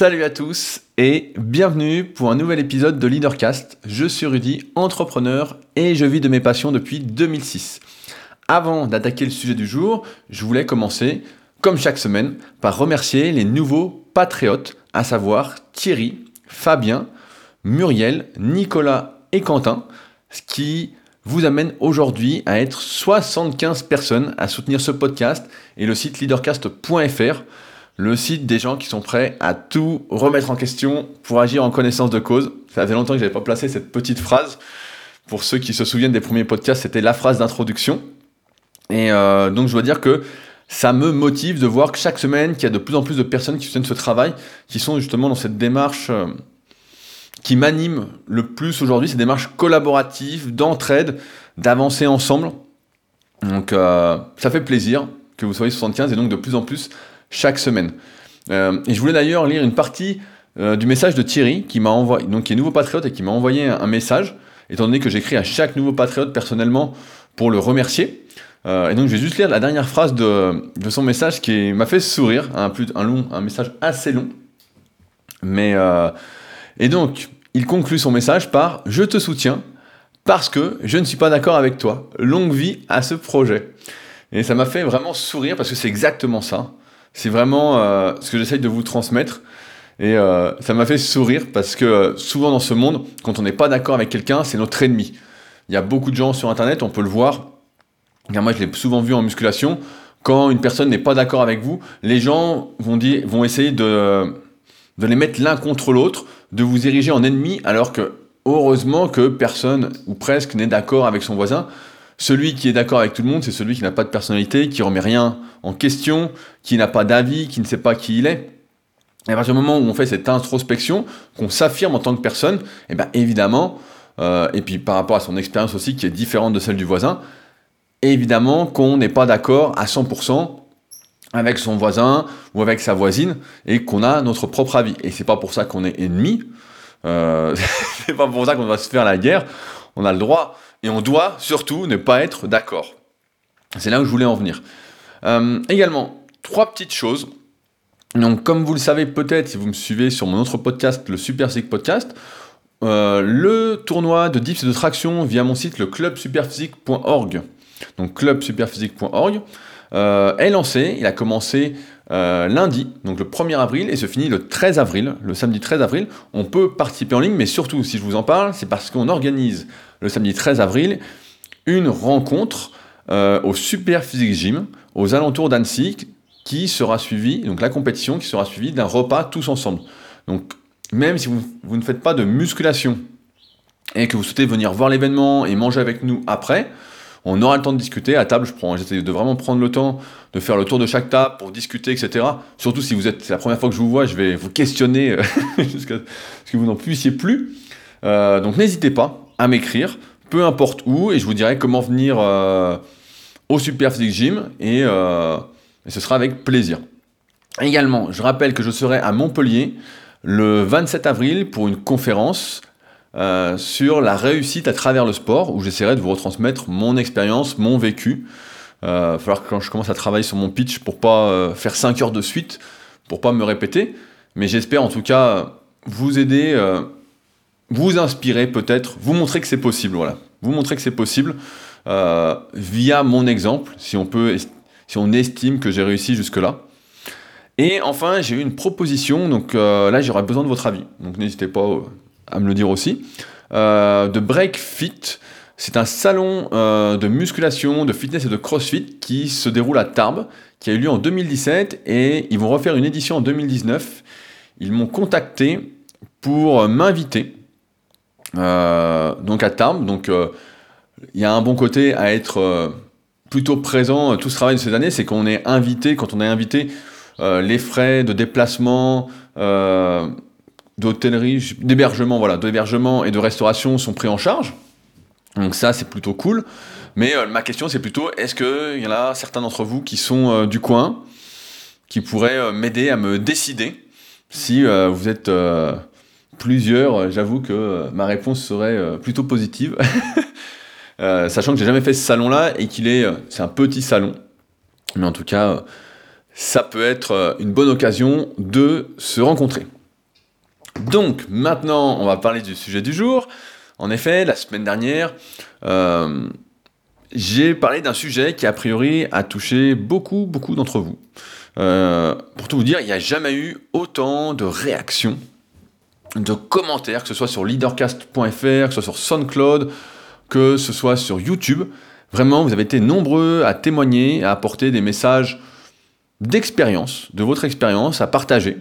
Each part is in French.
Salut à tous et bienvenue pour un nouvel épisode de Leadercast. Je suis Rudy, entrepreneur et je vis de mes passions depuis 2006. Avant d'attaquer le sujet du jour, je voulais commencer, comme chaque semaine, par remercier les nouveaux patriotes, à savoir Thierry, Fabien, Muriel, Nicolas et Quentin, ce qui vous amène aujourd'hui à être 75 personnes à soutenir ce podcast et le site leadercast.fr le site des gens qui sont prêts à tout remettre en question pour agir en connaissance de cause. Ça faisait longtemps que je n'avais pas placé cette petite phrase. Pour ceux qui se souviennent des premiers podcasts, c'était la phrase d'introduction. Et euh, donc je dois dire que ça me motive de voir que chaque semaine, qu'il y a de plus en plus de personnes qui soutiennent ce travail, qui sont justement dans cette démarche euh, qui m'anime le plus aujourd'hui, cette démarche collaborative, d'entraide, d'avancer ensemble. Donc euh, ça fait plaisir que vous soyez 75 et donc de plus en plus chaque semaine. Euh, et je voulais d'ailleurs lire une partie euh, du message de Thierry, qui m'a envoyé, donc qui est nouveau patriote et qui m'a envoyé un, message, étant donné que j'écris à chaque nouveau patriote personnellement pour le remercier. Euh, et donc je vais juste lire la dernière phrase de, son message qui m'a fait sourire, un, un, long, un message assez long. Mais, et donc, il conclut son message par Je te soutiens parce que je ne suis pas d'accord avec toi. Longue vie à ce projet. Et ça m'a fait vraiment sourire parce que c'est exactement ça. C'est vraiment euh, ce que j'essaye de vous transmettre. Et euh, ça m'a fait sourire parce que euh, souvent dans ce monde, quand on n'est pas d'accord avec quelqu'un, c'est notre ennemi. Il y a beaucoup de gens sur Internet, on peut le voir. moi, je l'ai souvent vu en musculation. Quand une personne n'est pas d'accord avec vous, les gens vont, dire, vont essayer de, de les mettre l'un contre l'autre, de vous ériger en ennemi, alors que heureusement que personne, ou presque, n'est d'accord avec son voisin. Celui qui est d'accord avec tout le monde, c'est celui qui n'a pas de personnalité, qui remet rien en question, qui n'a pas d'avis, qui ne sait pas qui il est. Et à partir du moment où on fait cette introspection, qu'on s'affirme en tant que personne, et eh bien évidemment, euh, et puis par rapport à son expérience aussi qui est différente de celle du voisin, évidemment qu'on n'est pas d'accord à 100% avec son voisin ou avec sa voisine et qu'on a notre propre avis. Et c'est pas pour ça qu'on est ennemi, euh, c'est pas pour ça qu'on va se faire la guerre. On a le droit et on doit surtout ne pas être d'accord. C'est là où je voulais en venir. Euh, également, trois petites choses. Donc, comme vous le savez peut-être, si vous me suivez sur mon autre podcast, le Super Podcast, euh, le tournoi de dips et de traction via mon site, le clubsuperphysique.org, donc clubsuperphysique.org, euh, est lancé. Il a commencé lundi, donc le 1er avril, et se finit le 13 avril, le samedi 13 avril. On peut participer en ligne, mais surtout, si je vous en parle, c'est parce qu'on organise le samedi 13 avril une rencontre au Super Physique Gym aux alentours d'Annecy, qui sera suivi, donc la compétition qui sera suivie d'un repas tous ensemble. Donc même si vous, ne faites pas de musculation et que vous souhaitez venir voir l'événement et manger avec nous après, on aura le temps de discuter à table. Je prends, j'essaie de vraiment prendre le temps de faire le tour de chaque table pour discuter, etc. Surtout si vous êtes, c'est la première fois que je vous vois, je vais vous questionner euh, jusqu'à ce que vous n'en puissiez plus. Euh, donc n'hésitez pas à m'écrire, peu importe où, et je vous dirai comment venir. Euh, au Super Physique Gym euh, et, ce sera avec plaisir. Également, je rappelle que je serai à Montpellier le 27 avril pour une conférence euh, sur la réussite à travers le sport où j'essaierai de vous retransmettre mon expérience, mon vécu. Il va que quand je commence à travailler sur mon pitch pour pas faire 5 heures de suite, pour pas me répéter, mais j'espère en tout cas vous aider, vous inspirer peut-être, vous montrer que c'est possible, voilà. Vous montrer que c'est possible. Euh, via mon exemple, si on, peut, si on estime que j'ai réussi jusque-là. Et enfin, j'ai eu une proposition, donc euh, là j'aurais besoin de votre avis, donc n'hésitez pas euh, à me le dire aussi, de Break Fit. C'est un salon de musculation, de fitness et de crossfit qui se déroule à Tarbes, qui a eu lieu en 2017 et ils vont refaire une édition en 2019. Ils m'ont contacté pour m'inviter donc à Tarbes, donc il y a un bon côté à être euh, plutôt présent. Tout ce travail de ces années, c'est qu'on est invité, quand on est invité, euh, les frais de déplacement, euh, d'hôtellerie, d'hébergement, voilà, d'hébergement et de restauration sont pris en charge. Donc ça, c'est plutôt cool. Mais ma question, c'est plutôt, est-ce qu'il y en a certains d'entre vous qui sont du coin, qui pourraient m'aider à me décider si vous êtes plusieurs, j'avoue que ma réponse serait plutôt positive. Euh, sachant que j'ai jamais fait ce salon-là et qu'il est, euh, c'est un petit salon, mais en tout cas, ça peut être euh, une bonne occasion de se rencontrer. Donc maintenant, on va parler du sujet du jour. En effet, la semaine dernière, euh, j'ai parlé d'un sujet qui a priori a touché beaucoup, beaucoup d'entre vous. Euh, pour tout vous dire, il n'y a jamais eu autant de réactions, de commentaires, que ce soit sur leadercast.fr, que ce soit sur SoundCloud, que ce soit sur YouTube. Vraiment, vous avez été nombreux à témoigner, à apporter des messages d'expérience, de votre expérience, à partager.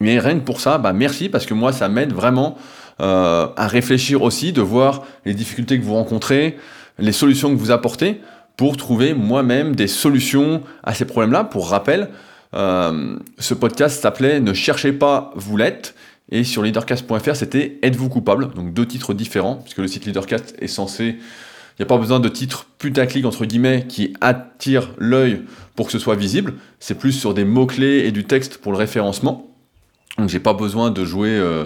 Mais rien que pour ça, bah merci parce que moi, ça m'aide vraiment euh, à réfléchir aussi, de voir les difficultés que vous rencontrez, les solutions que vous apportez pour trouver moi-même des solutions à ces problèmes-là. Pour rappel, euh, ce podcast s'appelait Ne cherchez pas, vous l'êtes. Et sur leadercast.fr, c'était Êtes-vous coupable? Donc deux titres différents, puisque le site Leadercast est censé. Il n'y a pas besoin de titres putaclic, entre guillemets, qui attirent l'œil pour que ce soit visible. C'est plus sur des mots-clés et du texte pour le référencement. Donc j'ai pas besoin de jouer euh,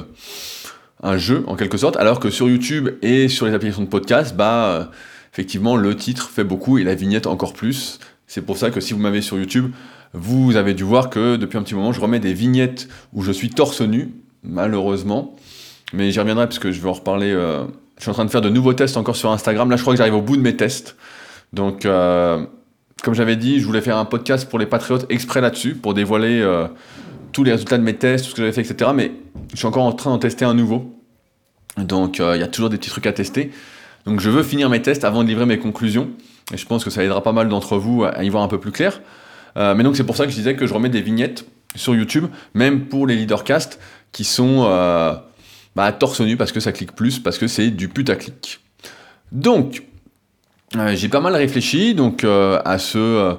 un jeu en quelque sorte, alors que sur YouTube et sur les applications de podcast, bah euh, effectivement le titre fait beaucoup et la vignette encore plus. C'est pour ça que si vous m'avez sur YouTube, vous avez dû voir que depuis un petit moment je remets des vignettes où je suis torse nu, malheureusement. Mais j'y reviendrai parce que je vais en reparler. Euh, je suis en train de faire de nouveaux tests encore sur Instagram. Là je crois que j'arrive au bout de mes tests. Donc comme j'avais dit, je voulais faire un podcast pour les patriotes exprès là-dessus, pour dévoiler tous les résultats de mes tests, tout ce que j'avais fait, etc. Mais je suis encore en train d'en tester un nouveau. Donc euh, il y a toujours des petits trucs à tester. Donc je veux finir mes tests avant de livrer mes conclusions. Et je pense que ça aidera pas mal d'entre vous à y voir un peu plus clair. Euh, mais donc c'est pour ça que je disais que je remets des vignettes sur YouTube, même pour les leadercasts qui sont euh, bah, torse nu parce que ça clique plus, parce que c'est du putaclic. Donc j'ai pas mal réfléchi donc à ce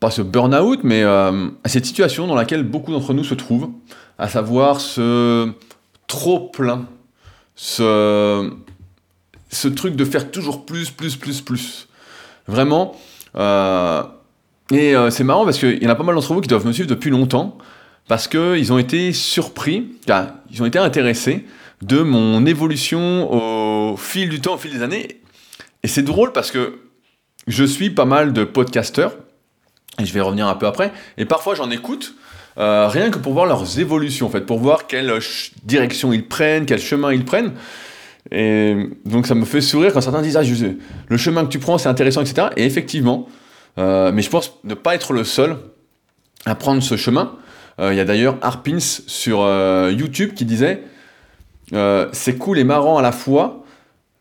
pas ce burn-out, mais euh, à cette situation dans laquelle beaucoup d'entre nous se trouvent, à savoir ce trop plein, ce, ce truc de faire toujours plus, plus, plus, plus. Vraiment. Euh, et euh, c'est marrant parce qu'il y en a pas mal d'entre vous qui doivent me suivre depuis longtemps, parce qu'ils ont été surpris, ils ont été intéressés de mon évolution au fil du temps, au fil des années. Et c'est drôle parce que je suis pas mal de podcasteurs, et je vais revenir un peu après. Et parfois, j'en écoute. Euh, rien que pour voir leurs évolutions, en fait, pour voir quelle direction ils prennent, quel chemin ils prennent. Et donc ça me fait sourire quand certains disent ah, le chemin que tu prends c'est intéressant, etc. Et effectivement, euh, mais je pense ne pas être le seul à prendre ce chemin. Euh, il y a d'ailleurs Harpins sur YouTube qui disait c'est cool et marrant à la fois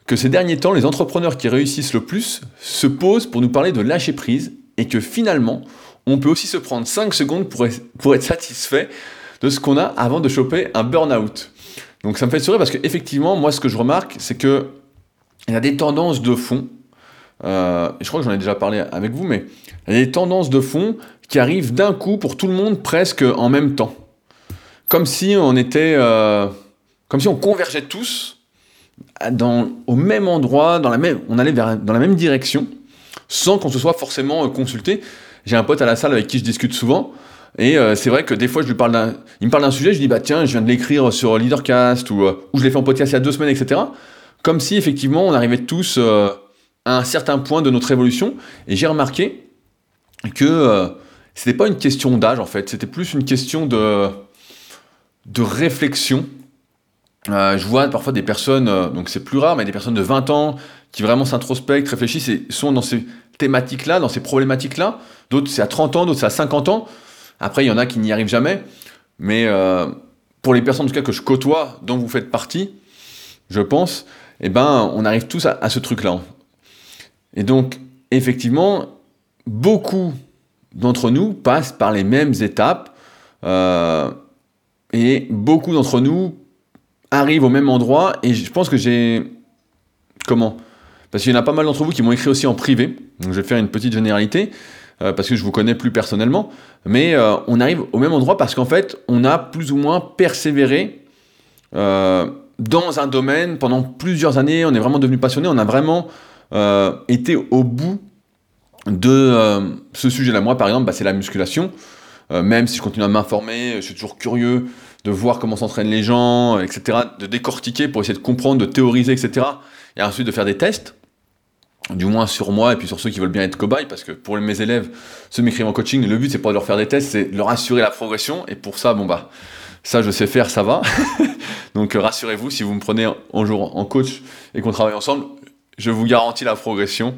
que ces derniers temps, les entrepreneurs qui réussissent le plus se posent pour nous parler de lâcher prise et que finalement, on peut aussi se prendre 5 secondes pour, pour être satisfait de ce qu'on a avant de choper un burn-out. Donc ça me fait sourire parce qu'effectivement, moi ce que je remarque, c'est que il y a des tendances de fond, euh, je crois que j'en ai déjà parlé avec vous, mais il tendances de fond qui arrivent d'un coup pour tout le monde presque en même temps. Comme si on était... Euh, comme si on convergeait tous au même endroit, dans la même, on allait vers, dans la même direction, sans qu'on se soit forcément euh, consulté. J'ai un pote à la salle avec qui je discute souvent. Et c'est vrai que des fois, je lui parle il me parle d'un sujet, je dis bah tiens, je viens de l'écrire sur Leadercast ou, euh, je l'ai fait en podcast il y a deux semaines, etc. Comme si effectivement on arrivait tous à un certain point de notre évolution. Et j'ai remarqué que c'était pas une question d'âge en fait, c'était plus une question de réflexion. je vois parfois des personnes, donc c'est plus rare, mais des personnes de 20 ans qui vraiment s'introspectent, réfléchissent et sont dans ces thématiques-là, dans ces problématiques-là. D'autres, c'est à 30 ans, d'autres, c'est à 50 ans. Après, il y en a qui n'y arrivent jamais. Mais euh, pour les personnes, en tout cas, que je côtoie, dont vous faites partie, je pense, eh ben, on arrive tous à, ce truc-là. Et donc, effectivement, beaucoup d'entre nous passent par les mêmes étapes. Euh, et beaucoup d'entre nous arrivent au même endroit. Et je pense que j'ai... Comment? Parce qu'il y en a pas mal d'entre vous qui m'ont écrit aussi en privé. Donc je vais faire une petite généralité, euh, parce que je vous connais plus personnellement. Mais euh, on arrive au même endroit parce qu'en fait, on a plus ou moins persévéré dans un domaine pendant plusieurs années. On est vraiment devenu passionné. On a vraiment été au bout de ce sujet-là. Moi, par exemple, bah, c'est la musculation. même si je continue à m'informer, je suis toujours curieux de voir comment s'entraînent les gens, etc., de décortiquer pour essayer de comprendre, de théoriser, etc., et ensuite de faire des tests du moins sur moi et puis sur ceux qui veulent bien être cobayes, parce que pour mes élèves, ceux qui m'écrivent en coaching, le but c'est pas de leur faire des tests, c'est de leur assurer la progression, et pour ça, bon bah, Ça, je sais faire, ça va. Donc rassurez-vous, si vous me prenez un jour en coach et qu'on travaille ensemble, je vous garantis la progression.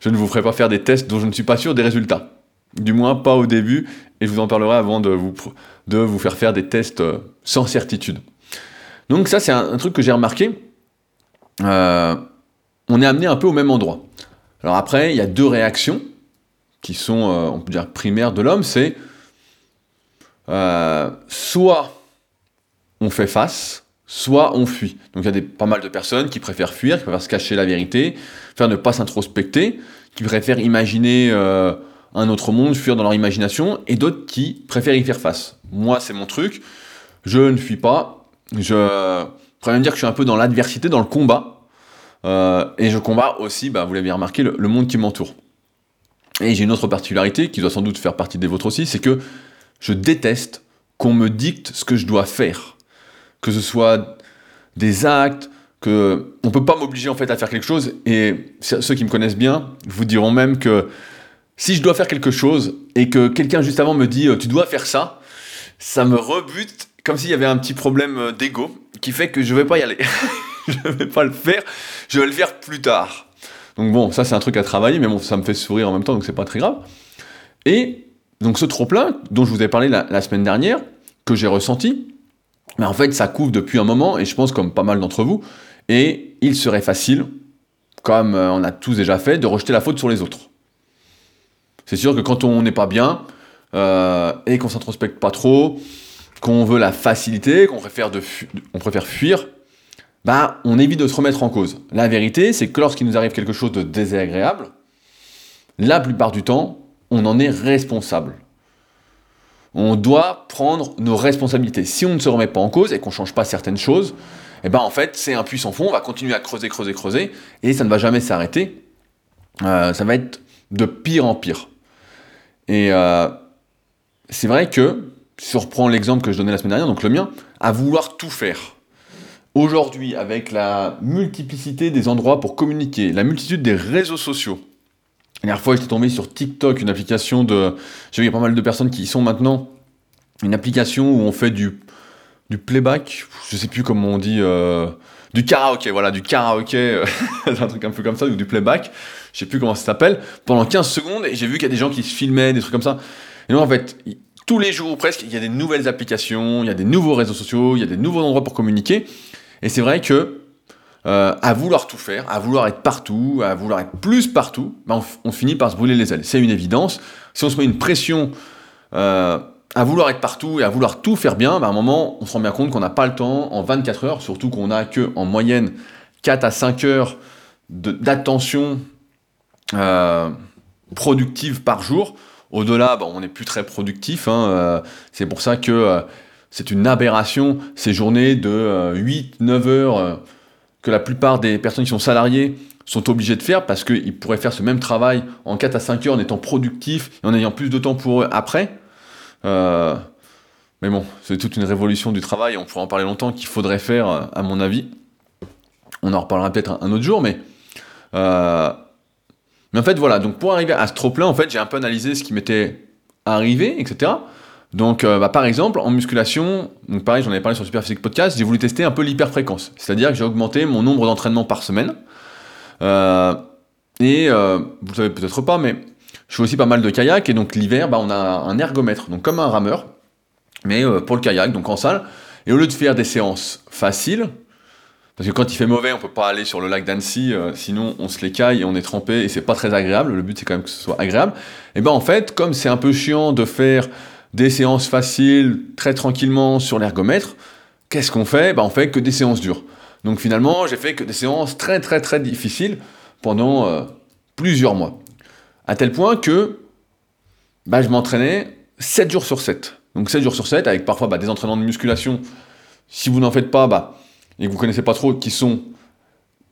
Je ne vous ferai pas faire des tests dont je ne suis pas sûr des résultats. Du moins pas au début, et je vous en parlerai avant de vous, faire faire des tests euh, sans certitude. Donc ça, c'est un, truc que j'ai remarqué. Euh, on est amené un peu au même endroit. Alors après, il y a deux réactions qui sont, euh, on peut dire, primaires de l'homme. C'est soit on fait face, soit on fuit. Donc il y a des, pas mal de personnes qui préfèrent fuir, qui préfèrent se cacher la vérité, faire ne pas s'introspecter, qui préfèrent imaginer euh, un autre monde, fuir dans leur imagination, et d'autres qui préfèrent y faire face. Moi, c'est mon truc. Je ne fuis pas. Je pourrais même dire que je suis un peu dans l'adversité, dans le combat. Euh, et je combats aussi, bah, vous l'avez remarqué, le, le monde qui m'entoure. Et j'ai une autre particularité qui doit sans doute faire partie des vôtres aussi, c'est que je déteste qu'on me dicte ce que je dois faire que ce soit des actes, que on peut pas m'obliger en fait à faire quelque chose. Et ceux qui me connaissent bien vous diront même que si je dois faire quelque chose et que quelqu'un juste avant me dit euh, tu dois faire ça, ça me rebute comme s'il y avait un petit problème euh, d'ego qui fait que je vais pas y aller. je vais pas le faire, je vais le faire plus tard. Donc bon, ça c'est un truc à travailler, mais bon, ça me fait sourire en même temps, donc c'est pas très grave. Et donc ce trop-plein dont je vous ai parlé la semaine dernière, que j'ai ressenti, mais en fait, ça couvre depuis un moment, et je pense comme pas mal d'entre vous, et il serait facile, comme euh, on a tous déjà fait, de rejeter la faute sur les autres. C'est sûr que quand on n'est pas bien, euh, et qu'on s'introspecte pas trop, qu'on veut la facilité, qu'on préfère, préfère fuir, bah, on évite de se remettre en cause. La vérité, c'est que lorsqu'il nous arrive quelque chose de désagréable, la plupart du temps, on en est responsable on doit prendre nos responsabilités. Si on ne se remet pas en cause et qu'on ne change pas certaines choses, eh ben en fait c'est un puits sans fond, on va continuer à creuser, creuser, creuser, et ça ne va jamais s'arrêter. Euh, ça va être de pire en pire. Et euh, c'est vrai que, si on reprend l'exemple que je donnais la semaine dernière, donc le mien, à vouloir tout faire. Aujourd'hui, avec la multiplicité des endroits pour communiquer, la multitude des réseaux sociaux, la dernière fois, j'étais tombé sur TikTok, une application de. J'ai vu pas mal de personnes qui y sont maintenant. Une application où on fait du, du playback, je sais plus comment on dit. Euh, du karaoké, voilà, du karaoké, un truc un peu comme ça, ou du playback, je sais plus comment ça s'appelle, pendant 15 secondes, et j'ai vu qu'il y a des gens qui se filmaient, des trucs comme ça. Et donc, en fait, tous les jours ou presque, il y a des nouvelles applications, il y a des nouveaux réseaux sociaux, il y a des nouveaux endroits pour communiquer. Et c'est vrai que euh, à vouloir tout faire, à vouloir être partout, à vouloir être plus partout, ben, on, finit par se brûler les ailes. C'est une évidence. Si on se met une pression euh, à vouloir être partout et à vouloir tout faire bien, ben, à un moment, on se rend bien compte qu'on n'a pas le temps en 24 heures, surtout qu'on n'a que en moyenne 4 à 5 heures d'attention euh, productive par jour. Au-delà, ben, on n'est plus très productif. Hein, c'est pour ça que c'est une aberration ces journées de 8-9 heures que la plupart des personnes qui sont salariées sont obligées de faire parce qu'ils pourraient faire ce même travail en 4 à 5 heures en étant productifs et en ayant plus de temps pour eux après. Euh, mais bon, c'est toute une révolution du travail, on pourrait en parler longtemps, qu'il faudrait faire, à mon avis. On en reparlera peut-être un autre jour, mais... Euh, mais en fait, voilà, donc pour arriver à ce trop-plein, en fait, j'ai un peu analysé ce qui m'était arrivé, etc. Donc, euh, bah, par exemple, en musculation, donc pareil, j'en avais parlé sur Super Physique Podcast, j'ai voulu tester un peu l'hyperfréquence. C'est-à-dire que j'ai augmenté mon nombre d'entraînements par semaine. Euh, et euh, vous le savez peut-être pas, mais je fais aussi pas mal de kayak. Et donc, l'hiver, bah, on a un ergomètre, donc comme un rameur, mais pour le kayak, donc en salle. Et au lieu de faire des séances faciles, parce que quand il fait mauvais, on peut pas aller sur le lac d'Annecy, sinon on se les caille et on est trempé et c'est pas très agréable. Le but c'est quand même que ce soit agréable. Et ben en fait, comme c'est un peu chiant de faire des séances faciles, très tranquillement sur l'ergomètre, qu'est-ce qu'on fait? Ben, On fait que des séances dures. Donc finalement, j'ai fait que des séances très très très difficiles pendant euh, plusieurs mois. À tel point que bah, je m'entraînais 7 jours sur 7. Donc 7 jours sur 7, avec parfois bah, des entraînements de musculation, si vous n'en faites pas, bah, et que vous ne connaissez pas trop, qui sont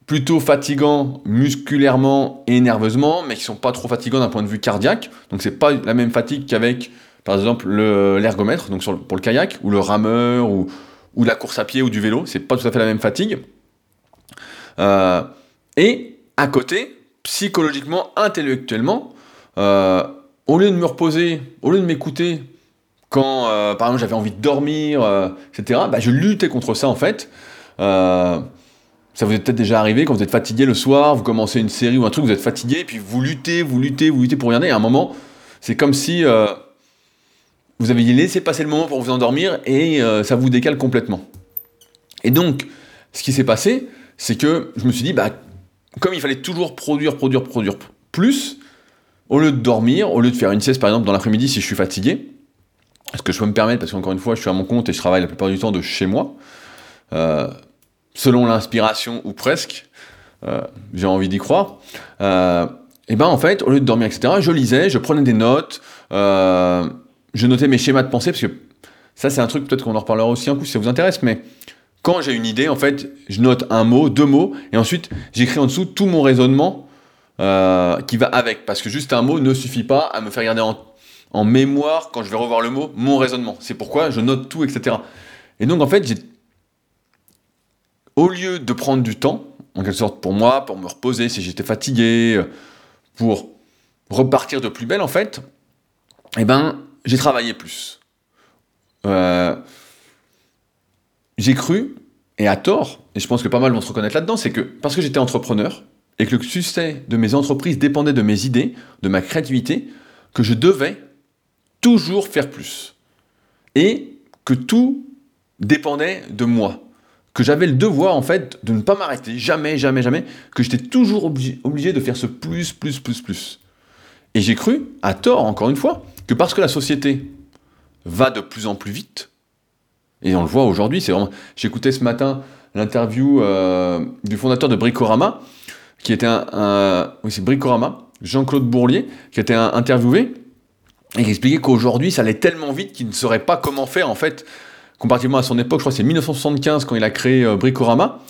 plutôt fatigants musculairement et nerveusement, mais qui sont pas trop fatigants d'un point de vue cardiaque. Donc c'est pas la même fatigue qu'avec par exemple, l'ergomètre, donc pour le kayak, ou le rameur, ou, la course à pied, ou du vélo, c'est pas tout à fait la même fatigue. Euh, et à côté, psychologiquement, intellectuellement, euh, au lieu de me reposer, au lieu de m'écouter quand, euh, par exemple, j'avais envie de dormir, etc., bah, je luttais contre ça, en fait. Ça vous est peut-être déjà arrivé quand vous êtes fatigué le soir, vous commencez une série ou un truc, vous êtes fatigué, et puis vous luttez, vous luttez, vous luttez pour rien, et à un moment, c'est comme si vous aviez laissé passer le moment pour vous endormir, et ça vous décale complètement. Et donc, ce qui s'est passé, c'est que je me suis dit, bah, comme il fallait toujours produire, produire, produire plus, au lieu de dormir, au lieu de faire une sieste par exemple dans l'après-midi si je suis fatigué, ce que je peux me permettre parce qu'encore une fois je suis à mon compte et je travaille la plupart du temps de chez moi, euh, selon l'inspiration ou presque, euh, j'ai envie d'y croire, euh, et ben en fait au lieu de dormir etc, je lisais, je prenais des notes, je notais mes schémas de pensée parce que ça c'est un truc peut-être qu'on en reparlera aussi un coup si ça vous intéresse, mais quand j'ai une idée, en fait, je note un mot, deux mots, et ensuite j'écris en dessous tout mon raisonnement euh, qui va avec. Parce que juste un mot ne suffit pas à me faire garder en, mémoire, quand je vais revoir le mot, mon raisonnement. C'est pourquoi je note tout, etc. Et donc, en fait. Au lieu de prendre du temps, en quelque sorte pour moi, pour me reposer si j'étais fatigué, pour repartir de plus belle, en fait, eh ben, j'ai travaillé plus. Euh, j'ai cru, et à tort, et je pense que pas mal vont se reconnaître là-dedans, c'est que parce que j'étais entrepreneur, et que le succès de mes entreprises dépendait de mes idées, de ma créativité, que je devais toujours faire plus. Et que tout dépendait de moi. Que j'avais le devoir, en fait, de ne pas m'arrêter, jamais, jamais, jamais, que j'étais toujours obligé, obligé de faire ce plus, plus, plus, plus. Et j'ai cru, à tort encore une fois, que parce que la société va de plus en plus vite, et on le voit aujourd'hui, c'est vraiment. J'écoutais ce matin l'interview euh, du fondateur de Bricorama, qui était un. oui, c'est Bricorama, Jean-Claude Bourlier, qui était un, interviewé, et qui expliquait qu'aujourd'hui, ça allait tellement vite qu'il ne saurait pas comment faire, en fait, comparativement à son époque, je crois que c'est 1975 quand il a créé euh, Bricorama.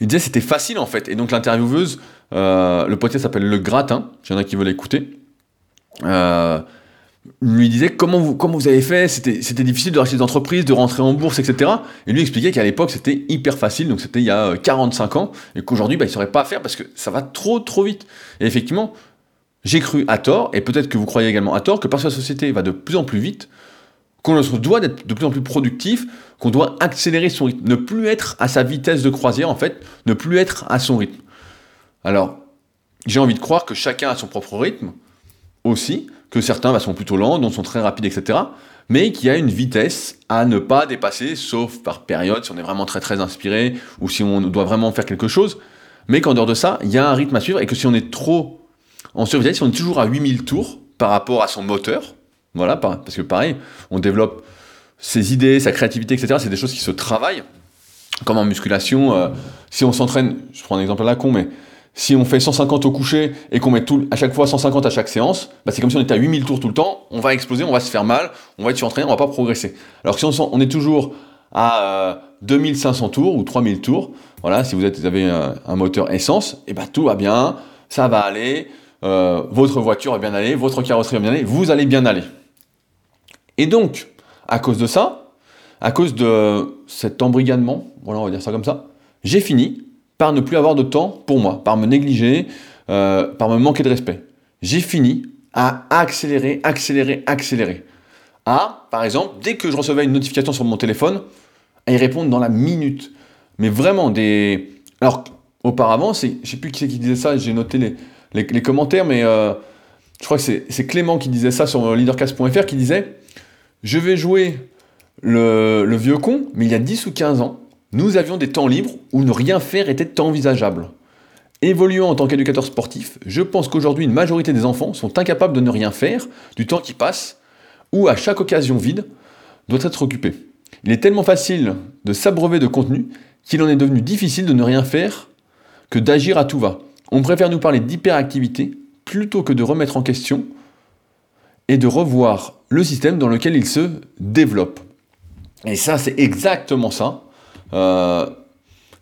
Il disait c'était facile en fait. Et donc l'intervieweuse, euh, le podcast s'appelle Le Gratin, s'il y en a qui veulent l'écouter. Euh, lui disait comment vous, vous avez fait, c'était, difficile de racheter des entreprises, de rentrer en bourse, etc. Et lui expliquait qu'à l'époque c'était hyper facile, donc c'était il y a 45 euh, ans, et qu'aujourd'hui bah, il ne saurait pas faire parce que ça va trop trop vite. Et effectivement, j'ai cru à tort, et peut-être que vous croyez également à tort, que parce que la société va de plus en plus vite, qu'on doit d'être de plus en plus productif, qu'on doit accélérer son rythme, ne plus être à sa vitesse de croisière en fait, ne plus être à son rythme. Alors, j'ai envie de croire que chacun a son propre rythme aussi, que certains bah, sont plutôt lents, d'autres sont très rapides, etc. Mais qu'il y a une vitesse à ne pas dépasser, sauf par période, si on est vraiment très très inspiré, ou si on doit vraiment faire quelque chose. Mais qu'en dehors de ça, il y a un rythme à suivre, et que si on est trop en survitesse, si on est toujours à 8000 tours par rapport à son moteur, voilà, parce que pareil, on développe ses idées, sa créativité, etc. C'est des choses qui se travaillent, comme en musculation. Euh, si on s'entraîne, je prends un exemple à la con, mais si on fait 150 au coucher et qu'on met à chaque fois 150 à chaque séance, bah c'est comme si on était à 8000 tours tout le temps, on va exploser, on va se faire mal, on va être surentraîné, on va pas progresser. Alors si on, est toujours à 2500 euh, tours ou 3000 tours, voilà, si vous, avez un, moteur essence, et bah tout va bien, ça va aller, euh, votre voiture va bien aller, votre carrosserie va bien aller, vous allez bien aller. Et donc, à cause de ça, à cause de cet embrigadement, voilà, on va dire ça comme ça, j'ai fini par ne plus avoir de temps pour moi, par me négliger, euh, par me manquer de respect. J'ai fini à accélérer, accélérer, accélérer. À, par exemple, dès que je recevais une notification sur mon téléphone, à y répondre dans la minute. Mais vraiment des... Alors, auparavant, c'est, je sais plus qui c'est qui disait ça, j'ai noté les, commentaires, mais euh, je crois que c'est, Clément qui disait ça sur leadercast.fr, qui disait, je vais jouer le, le vieux con, mais il y a 10 ou 15 ans, nous avions des temps libres où ne rien faire était envisageable. Évoluant en tant qu'éducateur sportif, je pense qu'aujourd'hui une majorité des enfants sont incapables de ne rien faire du temps qui passe, ou à chaque occasion vide doit être occupé. Il est tellement facile de s'abreuver de contenu qu'il en est devenu difficile de ne rien faire que d'agir à tout va. On préfère nous parler d'hyperactivité plutôt que de remettre en question et de revoir le système dans lequel il se développe. Et ça, c'est exactement ça. Euh,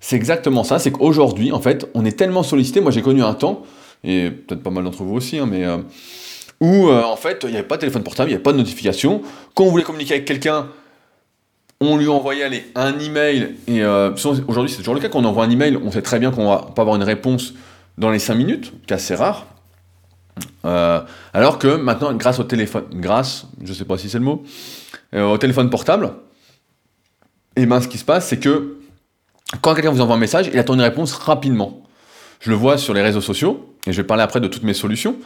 c'est exactement ça. C'est qu'aujourd'hui, en fait, on est tellement sollicité. Moi, j'ai connu un temps, et peut-être pas mal d'entre vous aussi, hein, mais euh, où euh, en fait, il n'y avait pas de téléphone portable, il n'y avait pas de notification. Quand on voulait communiquer avec quelqu'un, on lui envoyait aller un email. Et aujourd'hui, c'est toujours le cas. Quand on envoie un email, on sait très bien qu'on va pas avoir une réponse dans les 5 minutes, cas assez rare. alors que maintenant, grâce au téléphone, grâce, je sais pas si c'est le mot, au téléphone portable, et eh ben ce qui se passe, c'est que quand quelqu'un vous envoie un message, il attend une réponse rapidement. Je le vois sur les réseaux sociaux, et je vais parler après de toutes mes solutions.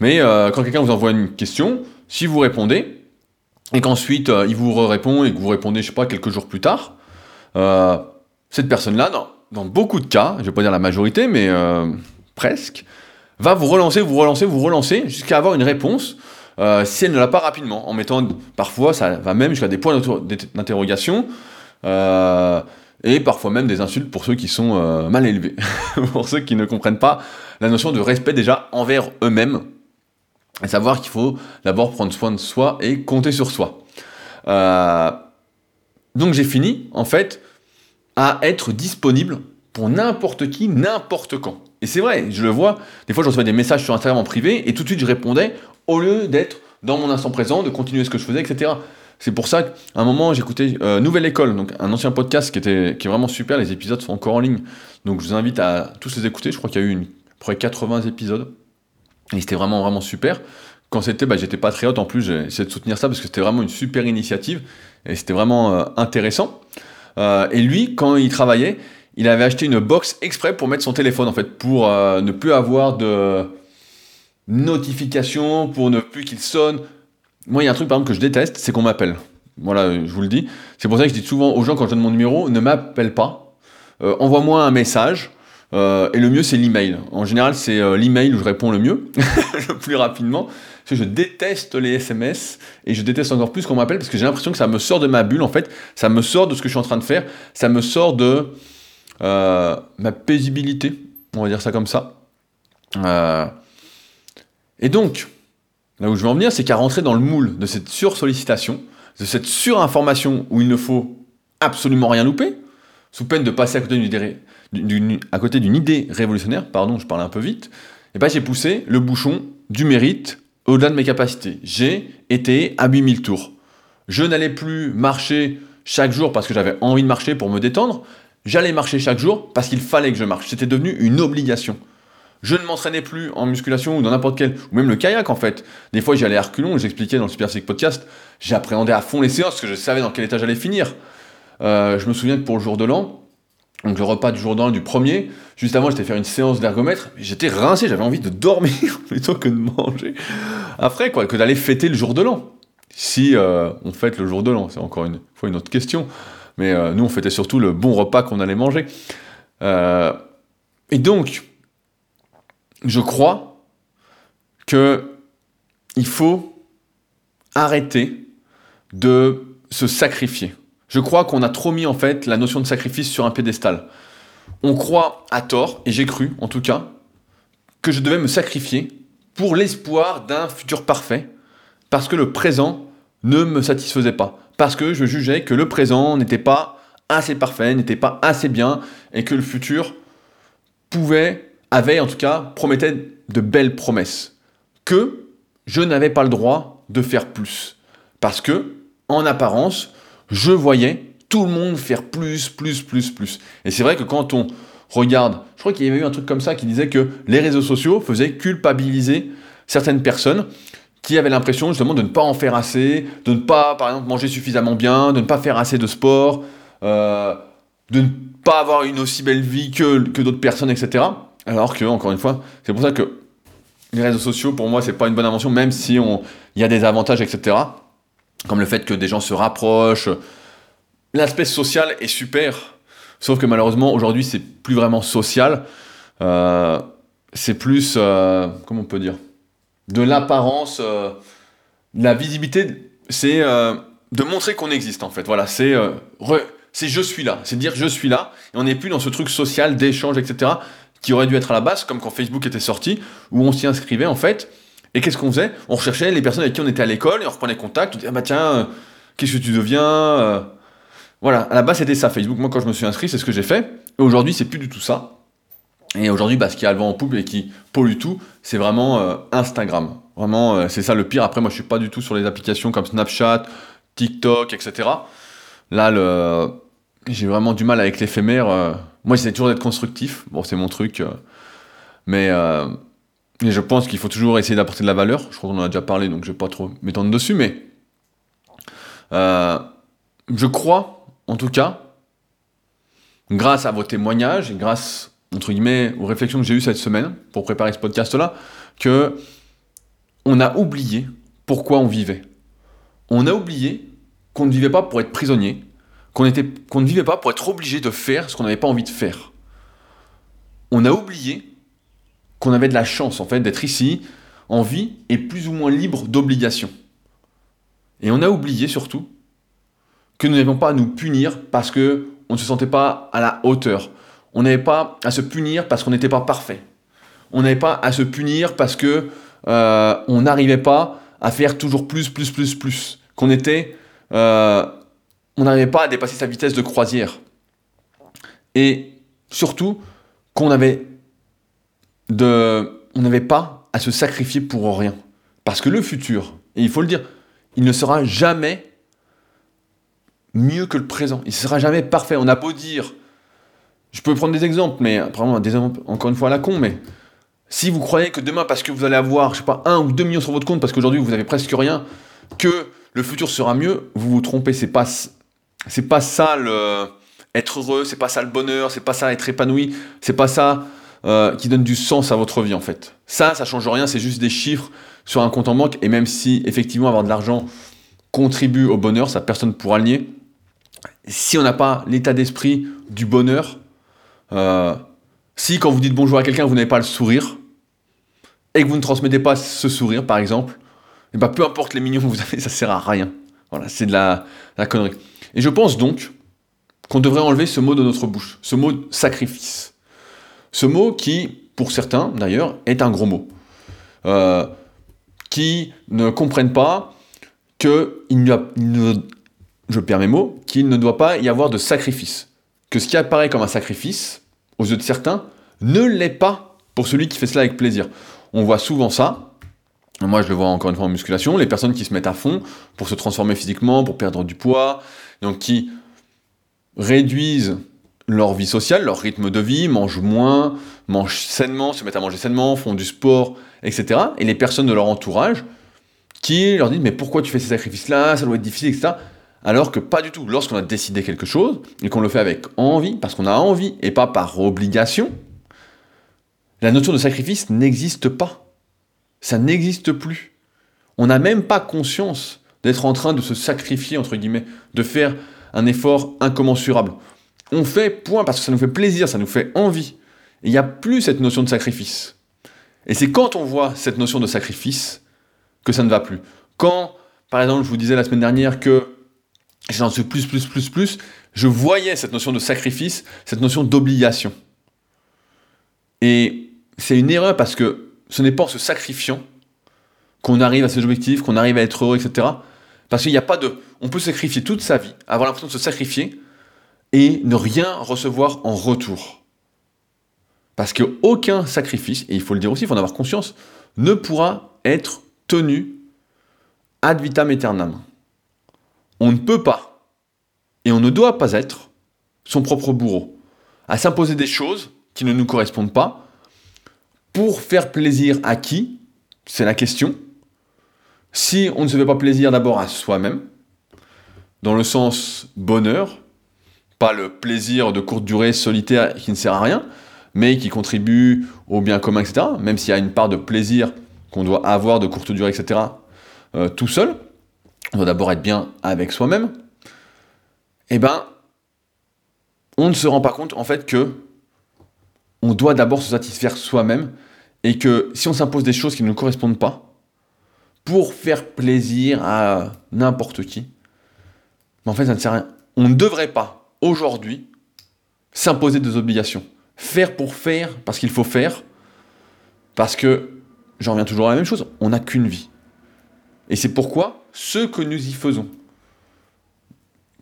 Mais euh, quand quelqu'un vous envoie une question, si vous répondez, et qu'ensuite euh, il vous répond et que vous répondez, je sais pas, quelques jours plus tard, euh, cette personne-là, dans, beaucoup de cas, je vais pas dire la majorité, mais presque, va vous relancer, vous relancer, vous relancer, jusqu'à avoir une réponse. si elle ne l'a pas rapidement, en mettant parfois ça va même jusqu'à des points d'interrogation. Euh, et parfois même des insultes pour ceux qui sont euh, mal élevés, pour ceux qui ne comprennent pas la notion de respect déjà envers eux-mêmes, et savoir qu'il faut d'abord prendre soin de soi et compter sur soi. Euh, donc j'ai fini, en fait, à être disponible pour n'importe qui, n'importe quand. Et c'est vrai, je le vois, des fois je recevais des messages sur Instagram en privé, et tout de suite je répondais, au lieu d'être dans mon instant présent, de continuer ce que je faisais, etc. C'est pour ça qu'à un moment, j'écoutais euh, Nouvelle École, un ancien podcast qui, était, est vraiment super. Les épisodes sont encore en ligne. Donc je vous invite à tous les écouter. Je crois qu'il y a eu une, près 80 épisodes. Et c'était vraiment, vraiment super. Quand c'était, bah, j'étais patriote en plus, j'ai essayé de soutenir ça parce que c'était vraiment une super initiative. Et c'était vraiment euh, intéressant. Euh, et lui, quand il travaillait, il avait acheté une box exprès pour mettre son téléphone, en fait, pour ne plus avoir de notifications, pour ne plus qu'il sonne, moi, il y a un truc, par exemple, que je déteste, c'est qu'on m'appelle. Voilà, je vous le dis. C'est pour ça que je dis souvent aux gens, quand je donne mon numéro, ne m'appelle pas. Euh, envoie-moi un message. Euh, et le mieux, c'est l'email. En général, c'est euh, l'email où je réponds le mieux, le plus rapidement. Parce que je déteste les SMS et je déteste encore plus qu'on m'appelle parce que j'ai l'impression que ça me sort de ma bulle, en fait. Ça me sort de ce que je suis en train de faire. Ça me sort de ma paisibilité. On va dire ça comme ça. et donc, Là où je veux en venir, c'est qu'à rentrer dans le moule de cette sursollicitation, de cette surinformation où il ne faut absolument rien louper, sous peine de passer à côté d'une idée, idée, révolutionnaire, pardon, je parle un peu vite, et ben j'ai poussé le bouchon du mérite au-delà de mes capacités. J'ai été à 8000 tours. Je n'allais plus marcher chaque jour parce que j'avais envie de marcher pour me détendre. J'allais marcher chaque jour parce qu'il fallait que je marche. C'était devenu une obligation. Je ne m'entraînais plus en musculation ou dans n'importe quel, ou même le kayak en fait. Des fois j'allais à reculons, j'expliquais dans le Super Sick Podcast, j'appréhendais à fond les séances parce que je savais dans quel état j'allais finir. Euh, je me souviens que pour le jour de l'an, donc le repas du jour de l'an du premier, juste avant j'étais faire une séance d'ergomètre, j'étais rincé, j'avais envie de dormir plutôt que de manger. Après quoi, que d'aller fêter le jour de l'an. Si euh, on fête le jour de l'an, c'est encore une fois une autre question. Mais euh, nous on fêtait surtout le bon repas qu'on allait manger. et donc, je crois que il faut arrêter de se sacrifier. Je crois qu'on a trop mis en fait la notion de sacrifice sur un piédestal. On croit à tort, et j'ai cru en tout cas, que je devais me sacrifier pour l'espoir d'un futur parfait, parce que le présent ne me satisfaisait pas, parce que je jugeais que le présent n'était pas assez parfait, n'était pas assez bien, et que le futur pouvait avait en tout cas, promettait de belles promesses. Que je n'avais pas le droit de faire plus. Parce que, en apparence, je voyais tout le monde faire plus, plus, plus, plus. Et c'est vrai que quand on regarde, je crois qu'il y avait eu un truc comme ça qui disait que les réseaux sociaux faisaient culpabiliser certaines personnes qui avaient l'impression justement de ne pas en faire assez, de ne pas, par exemple, manger suffisamment bien, de ne pas faire assez de sport, euh, de ne pas avoir une aussi belle vie que, que d'autres personnes, etc. Alors que, encore une fois, c'est pour ça que les réseaux sociaux, pour moi, c'est pas une bonne invention, même si il y a des avantages, etc. Comme le fait que des gens se rapprochent. L'aspect social est super, sauf que malheureusement, aujourd'hui, c'est plus vraiment social. Euh, c'est plus, euh, comment on peut dire, de l'apparence, euh, la visibilité, c'est de montrer qu'on existe en fait. Voilà, c'est c'est je suis là, c'est dire je suis là, et on n'est plus dans ce truc social d'échange, etc qui aurait dû être à la base, comme quand Facebook était sorti, où on s'y inscrivait en fait. Et qu'est-ce qu'on faisait? On recherchait les personnes avec qui on était à l'école et on reprenait contact. On disait, ah bah tiens, euh, qu'est-ce que tu deviens euh. Voilà, à la base c'était ça Facebook. Moi quand je me suis inscrit, c'est ce que j'ai fait. Et aujourd'hui, c'est plus du tout ça. Et aujourd'hui, bah, ce qui a le vent en poupe et qui pollue tout, c'est vraiment euh, Instagram. Vraiment, c'est ça le pire. Après, moi je suis pas du tout sur les applications comme Snapchat, TikTok, etc. Là, j'ai vraiment du mal avec l'éphémère moi, j'essaie toujours d'être constructif. Bon, c'est mon truc. Euh, mais euh, et je pense qu'il faut toujours essayer d'apporter de la valeur. Je crois qu'on en a déjà parlé, donc je ne vais pas trop m'étendre dessus, mais euh, je crois, en tout cas, grâce à vos témoignages et grâce, entre guillemets, aux réflexions que j'ai eues cette semaine pour préparer ce podcast-là, que on a oublié pourquoi on vivait. On a oublié qu'on ne vivait pas pour être prisonnier, qu'on ne vivait pas pour être obligé de faire ce qu'on n'avait pas envie de faire. On a oublié qu'on avait de la chance en fait d'être ici en vie et plus ou moins libre d'obligations. Et on a oublié surtout que nous n'avions pas à nous punir parce que on ne se sentait pas à la hauteur. On n'avait pas à se punir parce qu'on n'était pas parfait. On n'avait pas à se punir parce que euh, on n'arrivait pas à faire toujours plus, plus, plus, plus. Qu'on était, euh, on n'arrivait pas à dépasser sa vitesse de croisière. Et surtout qu'on avait on n'avait pas à se sacrifier pour rien. Parce que le futur, et il faut le dire, il ne sera jamais mieux que le présent. Il ne sera jamais parfait. On a beau dire, je peux prendre des exemples, mais vraiment des encore une fois à la con, mais si vous croyez que demain, parce que vous allez avoir, je sais pas, un ou deux millions sur votre compte, parce qu'aujourd'hui vous avez presque rien, que le futur sera mieux, vous vous trompez. C'est pas, c'est pas ça le être heureux, c'est pas ça le bonheur, c'est pas ça être épanoui, c'est pas ça euh, qui donne du sens à votre vie en fait. Ça, ça change rien, c'est juste des chiffres sur un compte en banque. Et même si effectivement avoir de l'argent contribue au bonheur, ça personne ne pourra le nier. Si on n'a pas l'état d'esprit du bonheur, euh, si quand vous dites bonjour à quelqu'un, vous n'avez pas le sourire, et que vous ne transmettez pas ce sourire par exemple, et eh ben, peu importe les millions que vous avez, ça sert à rien. Voilà, c'est de la connerie. Et je pense donc qu'on devrait enlever ce mot de notre bouche, ce mot sacrifice. Ce mot qui, pour certains d'ailleurs, est un gros mot. Euh, qui ne comprennent pas que a, je perds mes mots, qu'il ne doit pas y avoir de sacrifice. Que ce qui apparaît comme un sacrifice, aux yeux de certains, ne l'est pas pour celui qui fait cela avec plaisir. On voit souvent ça. Moi, je le vois encore une fois en musculation, les personnes qui se mettent à fond pour se transformer physiquement, pour perdre du poids, donc qui réduisent leur vie sociale, leur rythme de vie, mangent moins, mangent sainement, se mettent à manger sainement, font du sport, etc. Et les personnes de leur entourage qui leur disent mais pourquoi tu fais ces sacrifices-là, ça doit être difficile, etc. Alors que pas du tout. Lorsqu'on a décidé quelque chose et qu'on le fait avec envie, parce qu'on a envie et pas par obligation, la notion de sacrifice n'existe pas. Ça n'existe plus. On n'a même pas conscience d'être en train de se sacrifier, entre guillemets, de faire un effort incommensurable. On fait point parce que ça nous fait plaisir, ça nous fait envie. il n'y a plus cette notion de sacrifice. Et c'est quand on voit cette notion de sacrifice que ça ne va plus. Quand, par exemple, je vous disais la semaine dernière que j'en suis plus, plus, plus, plus, je voyais cette notion de sacrifice, cette notion d'obligation. Et c'est une erreur parce que ce n'est pas en se sacrifiant qu'on arrive à ses objectifs, qu'on arrive à être heureux, etc. Parce qu'il n'y a pas de... On peut sacrifier toute sa vie, avoir l'impression de se sacrifier, et ne rien recevoir en retour. Parce qu'aucun sacrifice, et il faut le dire aussi, il faut en avoir conscience, ne pourra être tenu ad vitam aeternam. On ne peut pas, et on ne doit pas être, son propre bourreau, à s'imposer des choses qui ne nous correspondent pas, pour faire plaisir à qui? C'est la question. Si on ne se fait pas plaisir d'abord à soi-même, dans le sens bonheur, pas le plaisir de courte durée solitaire qui ne sert à rien, mais qui contribue au bien commun, etc. Même s'il y a une part de plaisir qu'on doit avoir de courte durée, etc. Euh, tout seul, on doit d'abord être bien avec soi-même. Eh ben, on ne se rend pas compte en fait que on doit d'abord se satisfaire soi-même et que si on s'impose des choses qui ne nous correspondent pas pour faire plaisir à n'importe qui, ben, en fait ça ne sert à rien. On ne devrait pas aujourd'hui s'imposer des obligations. Faire pour faire, parce qu'il faut faire, parce que, j'en reviens toujours à la même chose, on n'a qu'une vie. Et c'est pourquoi ce que nous y faisons,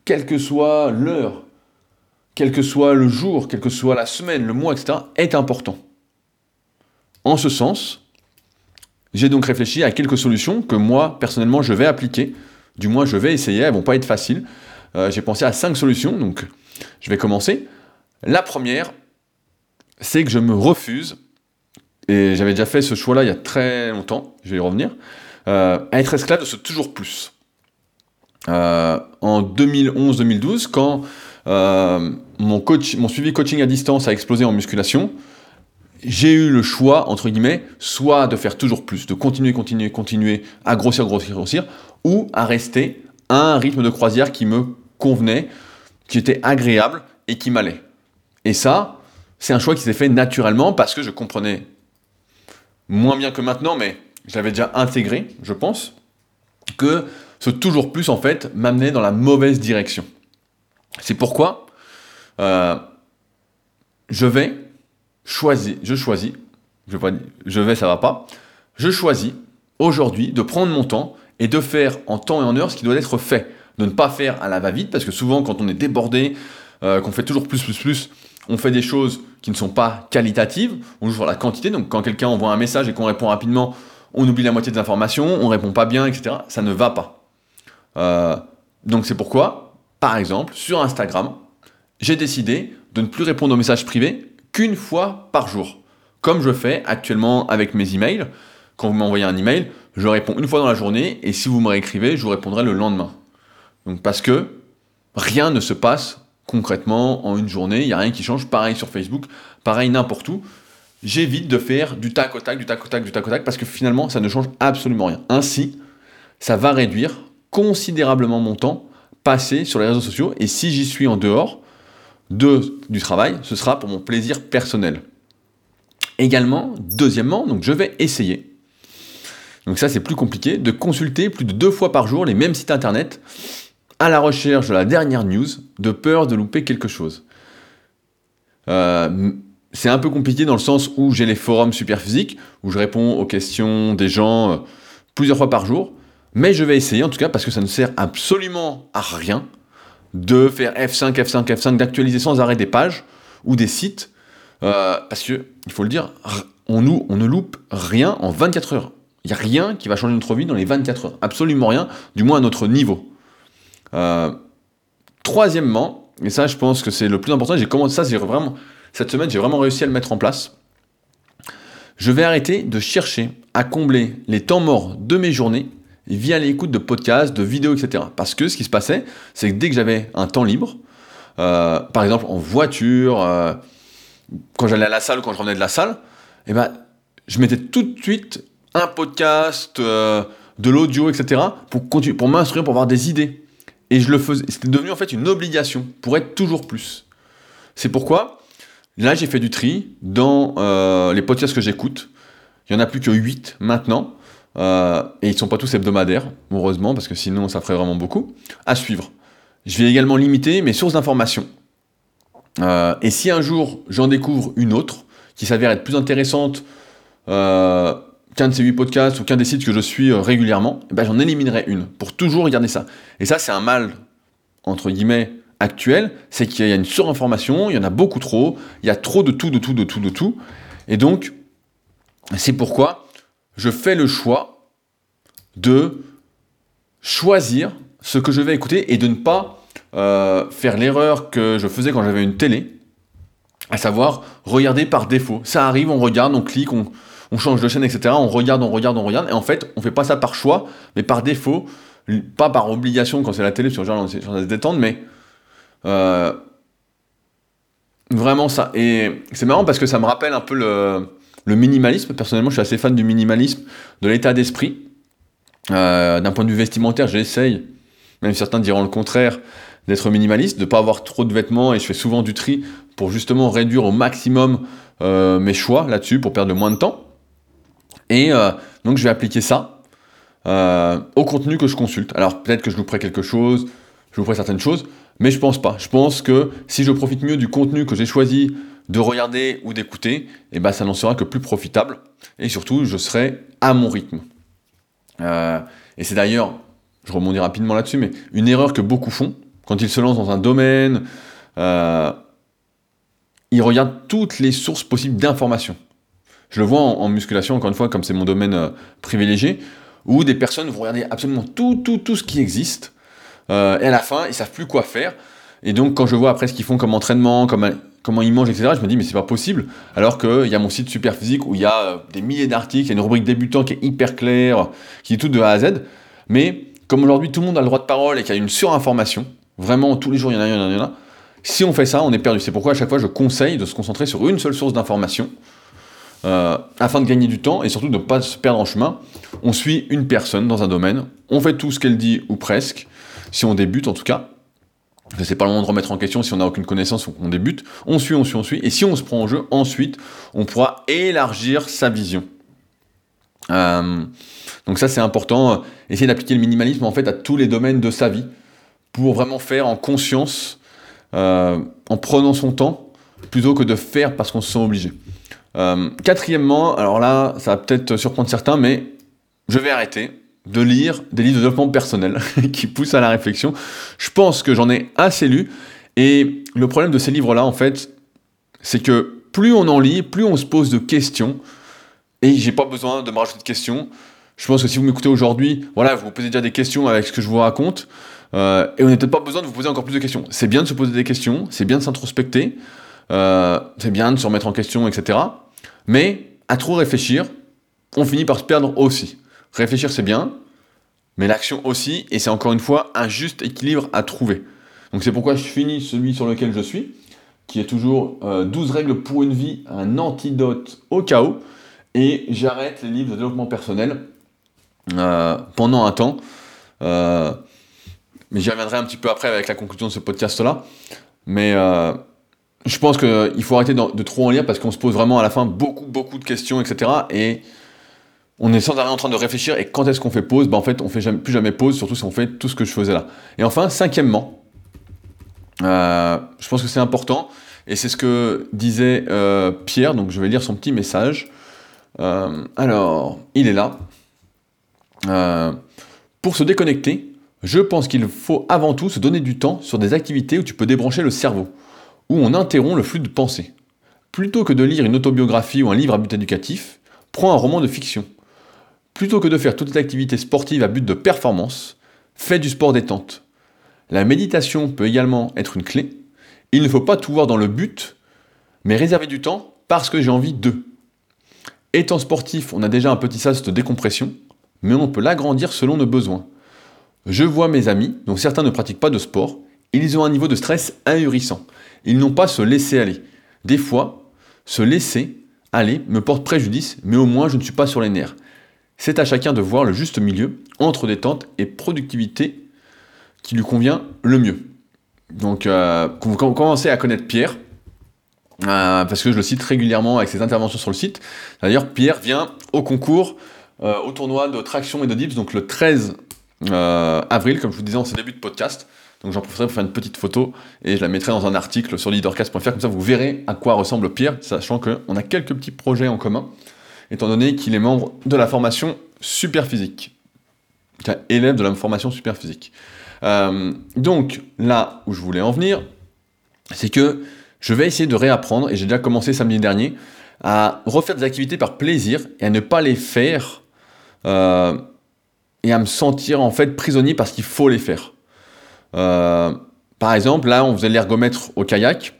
quelle que soit l'heure, quel que soit le jour, quelle que soit la semaine, le mois, etc., est important. En ce sens, j'ai donc réfléchi à quelques solutions que moi, personnellement, je vais appliquer. Du moins, je vais essayer. Elles vont pas être faciles. Euh, j'ai pensé à cinq solutions, donc je vais commencer. La première, c'est que je me refuse et j'avais déjà fait ce choix-là il y a très longtemps, je vais y revenir, à être esclave de ce toujours plus. en 2011-2012, quand mon suivi coaching à distance a explosé en musculation, j'ai eu le choix, entre guillemets, soit de faire toujours plus, de continuer, continuer, continuer, à grossir, grossir, grossir, ou à rester à un rythme de croisière qui me convenait, qui était agréable et qui m'allait. Et ça, c'est un choix qui s'est fait naturellement parce que je comprenais moins bien que maintenant, mais je l'avais déjà intégré, je pense, que ce toujours plus, en fait, m'amenait dans la mauvaise direction. C'est pourquoi euh, je vais choisis, je choisis, je, je vais, ça va pas, je choisis aujourd'hui de prendre mon temps et de faire en temps et en heure ce qui doit être fait. De ne pas faire à la va-vite, parce que souvent quand on est débordé, euh, qu'on fait toujours plus, plus, plus, on fait des choses qui ne sont pas qualitatives, on joue sur la quantité, donc quand quelqu'un envoie un message et qu'on répond rapidement, on oublie la moitié des informations, on répond pas bien, etc. Ça ne va pas. Euh, donc c'est pourquoi, par exemple, sur Instagram, j'ai décidé de ne plus répondre aux messages privés qu'une fois par jour. Comme je fais actuellement avec mes emails. Quand vous m'envoyez un email, je réponds une fois dans la journée et si vous me réécrivez, je vous répondrai le lendemain. Donc parce que rien ne se passe concrètement en une journée, il n'y a rien qui change. Pareil sur Facebook, pareil n'importe où. J'évite de faire du tac au tac, du tac au tac, du tac au tac parce que finalement ça ne change absolument rien. Ainsi, ça va réduire considérablement mon temps passé sur les réseaux sociaux et si j'y suis en dehors, de, du travail, ce sera pour mon plaisir personnel. Également, deuxièmement, donc je vais essayer, donc ça c'est plus compliqué, de consulter plus de deux fois par jour les mêmes sites internet à la recherche de la dernière news, de peur de louper quelque chose. Euh, c'est un peu compliqué dans le sens où j'ai les forums super physiques, où je réponds aux questions des gens euh, plusieurs fois par jour, mais je vais essayer en tout cas parce que ça ne sert absolument à rien de faire F5, F5, F5, d'actualiser sans arrêt des pages ou des sites, euh, parce que, il faut le dire, on, ne loupe rien en 24 heures. Il n'y a rien qui va changer notre vie dans les 24 heures. Absolument rien, du moins à notre niveau. Euh, troisièmement, et ça je pense que c'est le plus important, j'ai commencé ça, vraiment, cette semaine j'ai vraiment réussi à le mettre en place. Je vais arrêter de chercher à combler les temps morts de mes journées via l'écoute de podcasts, de vidéos, etc. Parce que ce qui se passait, c'est que dès que j'avais un temps libre, euh, par exemple en voiture, euh, quand j'allais à la salle ou quand je revenais de la salle, eh ben, je mettais tout de suite un podcast, euh, de l'audio, etc. pour, pour m'instruire, pour avoir des idées. Et je le faisais. C'était devenu en fait une obligation pour être toujours plus. C'est pourquoi là j'ai fait du tri dans les podcasts que j'écoute. Il n'y en a plus que 8 maintenant. Euh, et ils ne sont pas tous hebdomadaires, heureusement, parce que sinon ça ferait vraiment beaucoup, à suivre. Je vais également limiter mes sources d'informations. Euh, et si un jour j'en découvre une autre, qui s'avère être plus intéressante euh, qu'un de ces huit podcasts ou qu'un des sites que je suis régulièrement, eh ben j'en éliminerai une, pour toujours regarder ça. Et ça, c'est un mal, entre guillemets, actuel, c'est qu'il y a une surinformation, il y en a beaucoup trop, il y a trop de tout, de tout, de tout, de tout. Et donc, c'est pourquoi je fais le choix de choisir ce que je vais écouter et de ne pas euh, faire l'erreur que je faisais quand j'avais une télé, à savoir regarder par défaut. Ça arrive, on regarde, on clique, on, change de chaîne, etc. On regarde, on regarde, on regarde, et en fait, on fait pas ça par choix, mais par défaut, pas par obligation quand c'est la télé, sur genre on se détendre, mais euh, vraiment ça. Et c'est marrant parce que ça me rappelle un peu le le minimalisme, personnellement, je suis assez fan du minimalisme, de l'état d'esprit. Euh, d'un point de vue vestimentaire, j'essaye, même certains diront le contraire, d'être minimaliste, de ne pas avoir trop de vêtements, et je fais souvent du tri pour justement réduire au maximum euh, mes choix là-dessus, pour perdre moins de temps. Et euh, donc je vais appliquer ça au contenu que je consulte. Alors peut-être que je louperai quelque chose, je louperai certaines choses, mais je pense pas. Je pense que si je profite mieux du contenu que j'ai choisi de regarder ou d'écouter, et eh ben ça n'en sera que plus profitable. Et surtout, je serai à mon rythme. Euh, et c'est d'ailleurs, je rebondis rapidement là-dessus, mais une erreur que beaucoup font quand ils se lancent dans un domaine, euh, ils regardent toutes les sources possibles d'informations. Je le vois en, musculation, encore une fois, comme c'est mon domaine euh, privilégié, où des personnes vont regarder absolument tout, tout, tout ce qui existe, et à la fin, ils savent plus quoi faire. Et donc, quand je vois après ce qu'ils font comme entraînement, comme comment ils mangent, etc. Je me dis, mais c'est pas possible. Alors qu'il y a mon site Super Physique où il y a euh, des milliers d'articles, il y a une rubrique débutant qui est hyper claire, qui est tout de A à Z. Mais comme aujourd'hui tout le monde a le droit de parole et qu'il y a une surinformation, vraiment tous les jours il y en a, il y en a, il y en a. Si on fait ça, on est perdu. C'est pourquoi à chaque fois je conseille de se concentrer sur une seule source d'information euh, afin de gagner du temps et surtout de ne pas se perdre en chemin. On suit une personne dans un domaine, on fait tout ce qu'elle dit ou presque, si on débute en tout cas. C'est pas le moment de remettre en question si on n'a aucune connaissance ou qu'on débute. On suit, on suit, on suit. Et si on se prend en jeu, ensuite, on pourra élargir sa vision. Euh, donc ça, c'est important. Essayer d'appliquer le minimalisme en fait à tous les domaines de sa vie pour vraiment faire en conscience, euh, en prenant son temps, plutôt que de faire parce qu'on se sent obligé. Euh, quatrièmement, alors là, ça va peut-être surprendre certains, mais je vais arrêter de lire des livres de développement personnel qui poussent à la réflexion. Je pense que j'en ai assez lu. Et le problème de ces livres-là, en fait, c'est que plus on en lit, plus on se pose de questions. Et j'ai pas besoin de me rajouter de questions. Je pense que si vous m'écoutez aujourd'hui, voilà, vous vous posez déjà des questions avec ce que je vous raconte. Euh, et on n'a peut-être pas besoin de vous poser encore plus de questions. C'est bien de se poser des questions, c'est bien de s'introspecter, euh, c'est bien de se remettre en question, etc. Mais à trop réfléchir, on finit par se perdre aussi. Réfléchir, c'est bien, mais l'action aussi, et c'est encore une fois un juste équilibre à trouver. Donc c'est pourquoi je finis celui sur lequel je suis, qui est toujours 12 euh, règles pour une vie, un antidote au chaos, et j'arrête les livres de développement personnel euh, pendant un temps. Euh, mais j'y reviendrai un petit peu après avec la conclusion de ce podcast-là. Mais je pense qu'il faut arrêter de, de, trop en lire parce qu'on se pose vraiment à la fin beaucoup, beaucoup de questions, etc. Et on est sans arrêt en train de réfléchir et quand est-ce qu'on fait pause? Bah En fait, on fait jamais, plus jamais pause, surtout si on fait tout ce que je faisais là. Et enfin, cinquièmement, euh, je pense que c'est important, et c'est ce que disait euh, Pierre, donc je vais lire son petit message. Euh, alors, il est là. pour se déconnecter, je pense qu'il faut avant tout se donner du temps sur des activités où tu peux débrancher le cerveau, où on interrompt le flux de pensée. Plutôt que de lire une autobiographie ou un livre à but éducatif, prends un roman de fiction. Plutôt que de faire toute activité sportive à but de performance, fais du sport détente. La méditation peut également être une clé. Il ne faut pas tout voir dans le but, mais réserver du temps parce que j'ai envie de. Étant sportif, on a déjà un petit sas de décompression, mais on peut l'agrandir selon nos besoins. Je vois mes amis, dont certains ne pratiquent pas de sport, ils ont un niveau de stress ahurissant. Ils n'ont pas se laisser aller. Des fois, se laisser aller me porte préjudice, mais au moins je ne suis pas sur les nerfs. C'est à chacun de voir le juste milieu entre détente et productivité qui lui convient le mieux. Donc, euh, vous commencez à connaître Pierre, euh, parce que je le cite régulièrement avec ses interventions sur le site. D'ailleurs, Pierre vient au concours, euh, au tournoi de traction et de dips, donc le 13 avril, comme je vous disais en ce début de podcast. Donc j'en profiterai pour faire une petite photo et je la mettrai dans un article sur leadercast.fr, comme ça vous verrez à quoi ressemble Pierre, sachant qu'on a quelques petits projets en commun étant donné qu'il est membre de la formation super physique. Élève de la formation super physique. Euh, donc, là où je voulais en venir, c'est que je vais essayer de réapprendre, et j'ai déjà commencé samedi dernier, à refaire des activités par plaisir et à ne pas les faire euh, et à me sentir en fait prisonnier parce qu'il faut les faire. Euh, par exemple, là, on faisait l'ergomètre au kayak,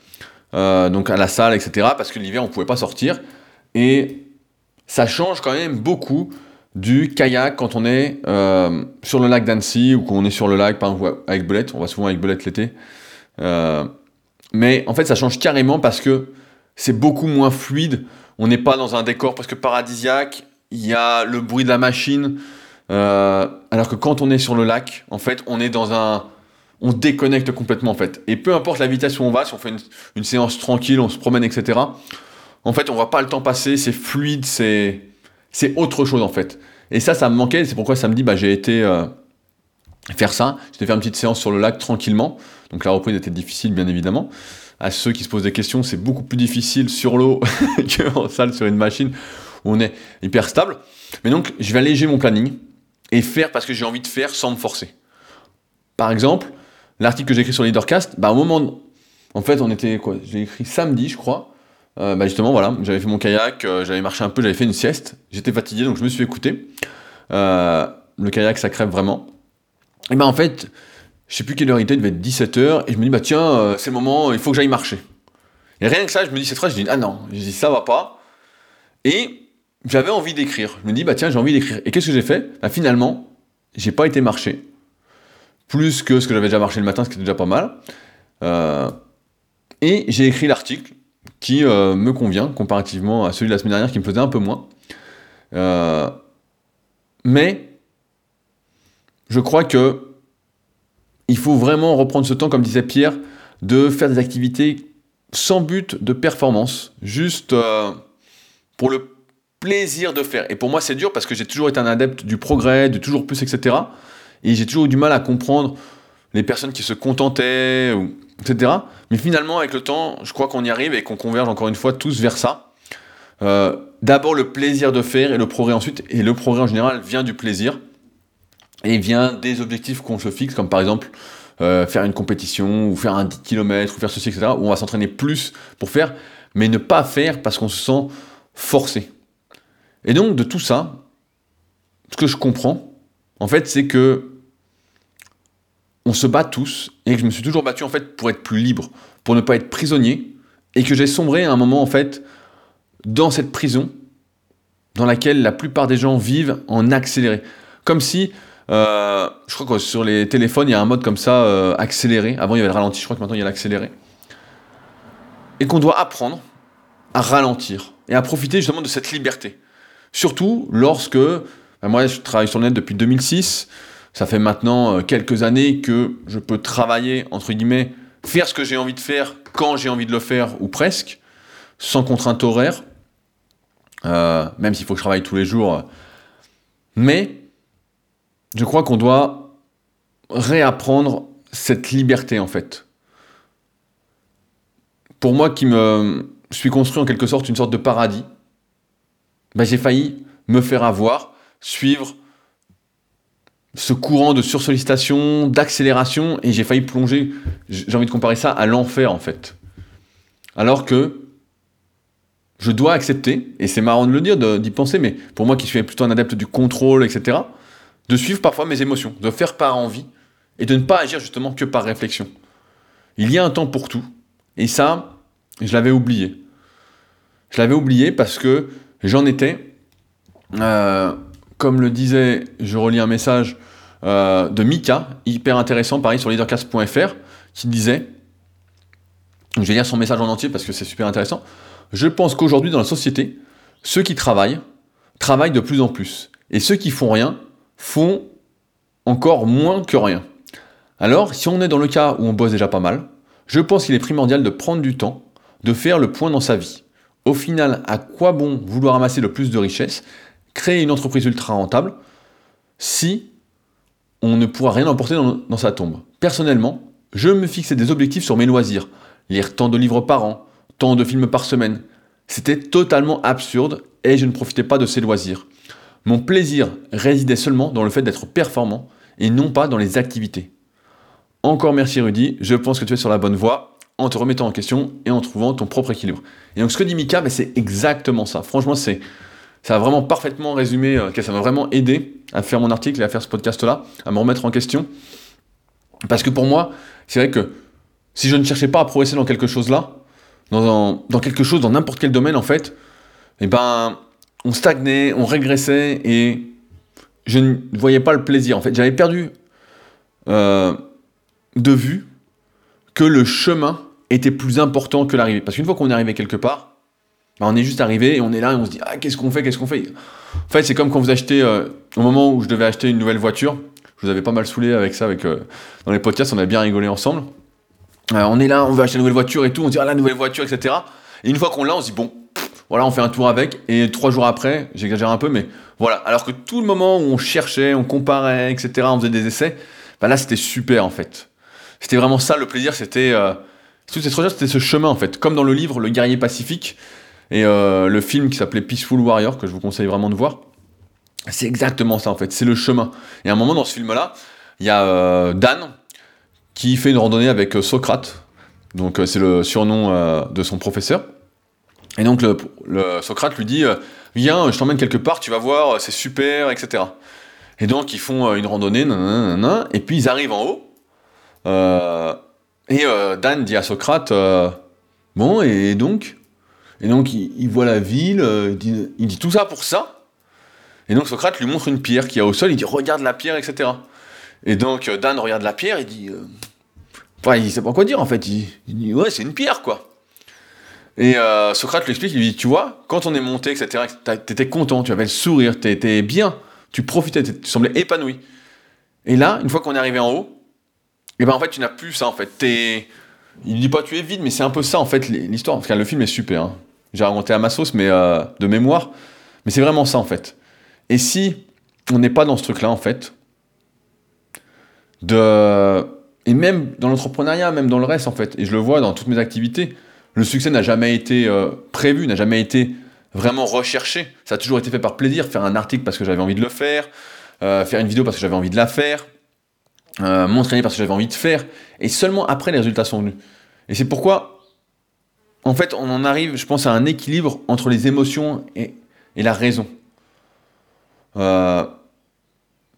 donc à la salle, etc., parce que l'hiver, on ne pouvait pas sortir. Et ça change quand même beaucoup du kayak quand on est euh, sur le lac d'Annecy ou quand on est sur le lac par exemple, avec Belette, on va souvent avec Belette l'été. Euh, mais en fait, ça change carrément parce que c'est beaucoup moins fluide. On n'est pas dans un décor presque paradisiaque. Il y a le bruit de la machine. Euh, alors que quand on est sur le lac, en fait, on est dans un. On déconnecte complètement en fait. Et peu importe la vitesse où on va, si on fait une séance tranquille, on se promène, etc en fait, on voit pas le temps passer, c'est fluide, c'est autre chose en fait. Et ça, ça me manquait, c'est pourquoi samedi, bah, j'ai été euh, faire ça. J'étais faire une petite séance sur le lac tranquillement. Donc la reprise était difficile, bien évidemment. À ceux qui se posent des questions, c'est beaucoup plus difficile sur l'eau qu'en salle sur une machine où on est hyper stable. Mais donc, je vais alléger mon planning et faire parce que j'ai envie de faire sans me forcer. Par exemple, l'article que j'ai écrit sur Leadercast, bah, au moment. En fait, on était quoi J'ai écrit samedi, je crois. Euh, bah justement, voilà, j'avais fait mon kayak, euh, j'avais marché un peu, j'avais fait une sieste, j'étais fatigué donc je me suis écouté. Euh, le kayak ça crève vraiment. Et ben en fait, je sais plus quelle heure il était, il devait être 17h, et je me dis bah tiens, c'est le moment, il faut que j'aille marcher. Et rien que ça, je me dis cette phrase, je dis ah non, je dis ça va pas. Et j'avais envie d'écrire. Je me dis bah tiens, j'ai envie d'écrire. Et qu'est-ce que j'ai fait? Bah, Finalement, j'ai pas été marché. Plus que ce que j'avais déjà marché le matin, ce qui était déjà pas mal. Et j'ai écrit l'article qui euh, me convient comparativement à celui de la semaine dernière qui me faisait un peu moins. Euh, mais je crois que il faut vraiment reprendre ce temps, comme disait Pierre, de faire des activités sans but de performance, juste pour le plaisir de faire. Et pour moi, c'est dur parce que j'ai toujours été un adepte du progrès, de toujours plus, etc. Et j'ai toujours eu du mal à comprendre les personnes qui se contentaient, Mais finalement, avec le temps, je crois qu'on y arrive et qu'on converge encore une fois tous vers ça. Euh, d'abord le plaisir de faire et le progrès ensuite. Et le progrès en général vient du plaisir et vient des objectifs qu'on se fixe, comme par exemple euh, faire une compétition ou faire un 10 km ou faire ceci, etc. Où on va s'entraîner plus pour faire, mais ne pas faire parce qu'on se sent forcé. Et donc, de tout ça, ce que je comprends, en fait, c'est que on se bat tous, et que je me suis toujours battu, en fait, pour être plus libre, pour ne pas être prisonnier, et que j'ai sombré à un moment, en fait, dans cette prison dans laquelle la plupart des gens vivent en accéléré. Comme si, euh, je crois que sur les téléphones, il y a un mode comme ça, euh, accéléré. Avant, il y avait le ralenti, je crois que maintenant, il y a l'accéléré. Et qu'on doit apprendre à ralentir et à profiter justement de cette liberté. Surtout lorsque, ben moi je travaille sur le net depuis 2006, ça fait maintenant euh, quelques années que je peux travailler, entre guillemets, faire ce que j'ai envie de faire quand j'ai envie de le faire, ou presque, sans contrainte horaire, euh, même s'il faut que je travaille tous les jours. Mais je crois qu'on doit réapprendre cette liberté en fait. Pour moi qui me suis construit en quelque sorte une sorte de paradis, bah, j'ai failli me faire avoir, suivre ce courant de sursollicitation, d'accélération, et j'ai failli plonger, j'ai envie de comparer ça à l'enfer en fait. Alors que je dois accepter, et c'est marrant de le dire, d'y penser, mais pour moi qui suis plutôt un adepte du contrôle, etc., de suivre parfois mes émotions, de faire par envie, et de ne pas agir justement que par réflexion. Il y a un temps pour tout, et ça, je l'avais oublié. Je l'avais oublié parce que J'en étais. Euh, comme le disait, je relis un message euh, de Mika, hyper intéressant, pareil sur leadercast.fr, qui disait, je vais lire son message en entier parce que c'est super intéressant, je pense qu'aujourd'hui dans la société, ceux qui travaillent, travaillent de plus en plus. Et ceux qui font rien, font encore moins que rien. Alors, si on est dans le cas où on bosse déjà pas mal, je pense qu'il est primordial de prendre du temps, de faire le point dans sa vie. Au final, à quoi bon vouloir amasser le plus de richesses, créer une entreprise ultra rentable, si on ne pourra rien emporter dans, sa tombe Personnellement, je me fixais des objectifs sur mes loisirs. Lire tant de livres par an, tant de films par semaine. C'était totalement absurde et je ne profitais pas de ces loisirs. Mon plaisir résidait seulement dans le fait d'être performant et non pas dans les activités. Encore merci Rudy, je pense que tu es sur la bonne voie en te remettant en question et en trouvant ton propre équilibre. Et donc ce que dit Mika, ben, c'est exactement ça. Franchement, c'est ça a vraiment parfaitement résumé, euh, ça m'a vraiment aidé à faire mon article et à faire ce podcast-là, à me remettre en question. Parce que pour moi, c'est vrai que si je ne cherchais pas à progresser dans quelque chose là, dans, quelque chose, dans n'importe quel domaine en fait, eh ben, on stagnait, on régressait et je ne voyais pas le plaisir. En fait, j'avais perdu euh, de vue que le chemin était plus important que l'arrivée. Parce qu'une fois qu'on est arrivé quelque part, bah, on est juste arrivé et on est là et on se dit ah qu'est-ce qu'on fait, qu'est-ce qu'on fait? En fait, c'est comme quand vous achetez euh, au moment où je devais acheter une nouvelle voiture. Je vous avais pas mal saoulé avec ça, avec euh, dans les podcasts, on a bien rigolé ensemble. Euh, on est là, on veut acheter une nouvelle voiture et tout, on dit ah la nouvelle voiture, etc. Et une fois qu'on l'a, on se dit bon, voilà, on fait un tour avec. Et trois jours après, j'exagère un peu, mais voilà. Alors que tout le moment où on cherchait, on comparait, etc., on faisait des essais, bah là c'était super en fait. C'était vraiment ça le plaisir, c'était euh, toutes ces c'était ce chemin en fait, comme dans le livre Le guerrier pacifique et euh, le film qui s'appelait Peaceful Warrior que je vous conseille vraiment de voir. C'est exactement ça en fait, c'est le chemin. Et à un moment dans ce film-là, il y a euh, Dan qui fait une randonnée avec Socrate, donc c'est le surnom de son professeur. Et donc le, Socrate lui dit Viens, je t'emmène quelque part, tu vas voir, c'est super, etc. Et donc ils font une randonnée, et puis ils arrivent en haut, euh, et euh, Dan dit à Socrate, euh, Bon, et donc? Et donc, il, voit la ville, euh, il dit, tout ça pour ça. Et donc, Socrate lui montre une pierre qui est au sol, il dit Regarde la pierre, etc. Et donc, euh, Dan regarde la pierre, il dit. Euh, enfin, il sait pas quoi dire en fait. Il, dit Ouais, c'est une pierre, quoi. Et Socrate lui explique, il lui dit, tu vois, quand on est monté, etc., t'étais content, tu avais le sourire, t'étais bien, tu profitais, tu semblais épanoui. Et là, une fois qu'on est arrivé en haut, et eh ben en fait, tu n'as plus ça, en fait. T'es il dit pas tu es vide, mais c'est un peu ça en fait l'histoire. Parce que le film est super. Hein. J'ai raconté à ma sauce, mais euh, de mémoire. Mais c'est vraiment ça en fait. Et si on n'est pas dans ce truc-là en fait, et même dans l'entrepreneuriat, même dans le reste en fait, et je le vois dans toutes mes activités, le succès n'a jamais été euh, prévu, n'a jamais été vraiment recherché. Ça a toujours été fait par plaisir, faire un article parce que j'avais envie de le faire, euh, faire une vidéo parce que j'avais envie de la faire, euh, m'entraîner parce que j'avais envie de faire, et seulement après les résultats sont venus. Et c'est pourquoi, en fait, on en arrive, je pense, à un équilibre entre les émotions et, la raison. Euh,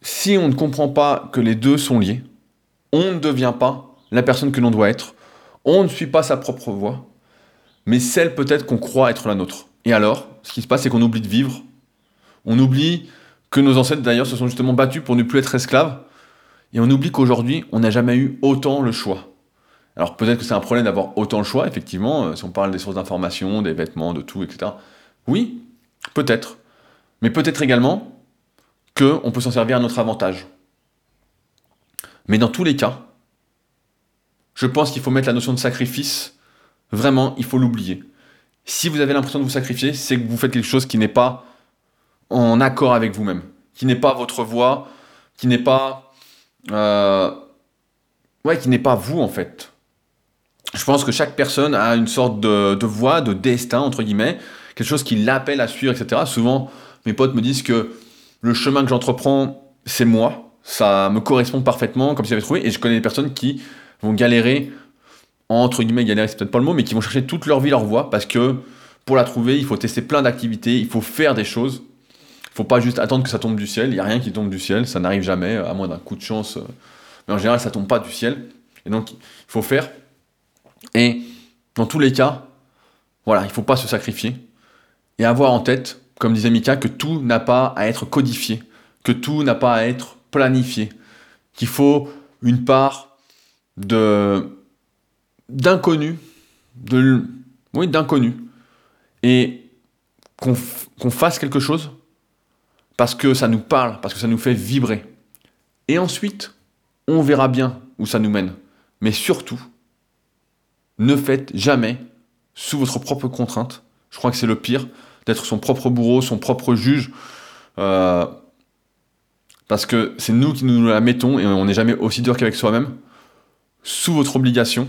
si on ne comprend pas que les deux sont liés, on ne devient pas la personne que l'on doit être, on ne suit pas sa propre voie, mais celle peut-être qu'on croit être la nôtre. Et alors, ce qui se passe, c'est qu'on oublie de vivre, on oublie que nos ancêtres d'ailleurs se sont justement battus pour ne plus être esclaves, et on oublie qu'aujourd'hui, on n'a jamais eu autant le choix. Alors peut-être que c'est un problème d'avoir autant le choix, effectivement, euh, si on parle des sources d'information, des vêtements, de tout, etc. Oui, peut-être. Mais peut-être également qu'on peut s'en servir à notre avantage. Mais dans tous les cas, je pense qu'il faut mettre la notion de sacrifice, vraiment, il faut l'oublier. Si vous avez l'impression de vous sacrifier, c'est que vous faites quelque chose qui n'est pas en accord avec vous-même, qui n'est pas votre voix, qui n'est pas euh, ouais, qui n'est pas vous en fait. Je pense que chaque personne a une sorte de, de voie, de destin, entre guillemets, quelque chose qui l'appelle à suivre, etc. Souvent, mes potes me disent que le chemin que j'entreprends, c'est moi, ça me correspond parfaitement, comme si j'avais trouvé, et je connais des personnes qui vont galérer, entre guillemets, galérer, c'est peut-être pas le mot, mais qui vont chercher toute leur vie leur voie, parce que pour la trouver, il faut tester plein d'activités, il faut faire des choses, faut pas juste attendre que ça tombe du ciel. Il n'y a rien qui tombe du ciel, ça n'arrive jamais, à moins d'un coup de chance. Mais en général, ça tombe pas du ciel. Et donc, il faut faire. Et dans tous les cas, voilà, il faut pas se sacrifier. Et avoir en tête, comme disait Mika, que tout n'a pas à être codifié, que tout n'a pas à être planifié, qu'il faut une part de d'inconnu, de oui d'inconnu, et qu'on fasse quelque chose parce que ça nous parle, parce que ça nous fait vibrer. Et ensuite, on verra bien où ça nous mène. Mais surtout, ne faites jamais sous votre propre contrainte. Je crois que c'est le pire, d'être son propre bourreau, son propre juge. Euh, parce que c'est nous qui nous la mettons et on n'est jamais aussi dur qu'avec soi-même. Sous votre obligation,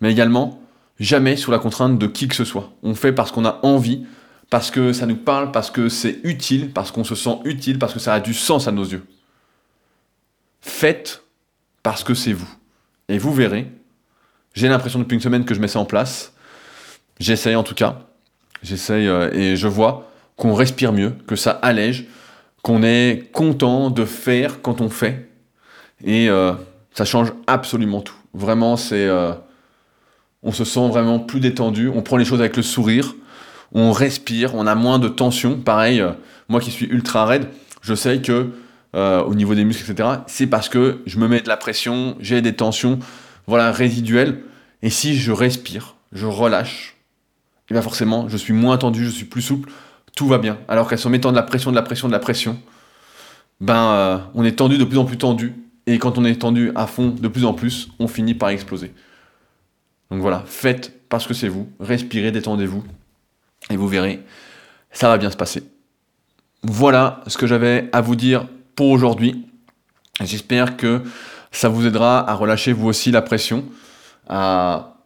mais également jamais sous la contrainte de qui que ce soit. On fait parce qu'on a envie, parce que ça nous parle, parce que c'est utile, parce qu'on se sent utile, parce que ça a du sens à nos yeux. Faites parce que c'est vous. Et vous verrez, j'ai l'impression depuis une semaine que je mets ça en place. J'essaye en tout cas. J'essaye euh, et je vois qu'on respire mieux, que ça allège, qu'on est content de faire quand on fait. Et euh, ça change absolument tout. Vraiment, c'est. Euh, on se sent vraiment plus détendu, on prend les choses avec le sourire, on respire, on a moins de tension. Pareil, moi qui suis ultra raide, je sais que au niveau des muscles, etc., c'est parce que je me mets de la pression, j'ai des tensions, voilà, résiduelles. Et si je respire, je relâche, et bien forcément, je suis moins tendu, je suis plus souple, tout va bien. Alors qu'à se mettant de la pression, de la pression, de la pression, ben, euh, on est tendu de plus en plus tendu. Et quand on est tendu à fond de plus en plus, on finit par exploser. Donc voilà, faites parce que c'est vous, respirez, détendez-vous, et vous verrez, ça va bien se passer. Voilà ce que j'avais à vous dire pour aujourd'hui. J'espère que ça vous aidera à relâcher vous aussi la pression, à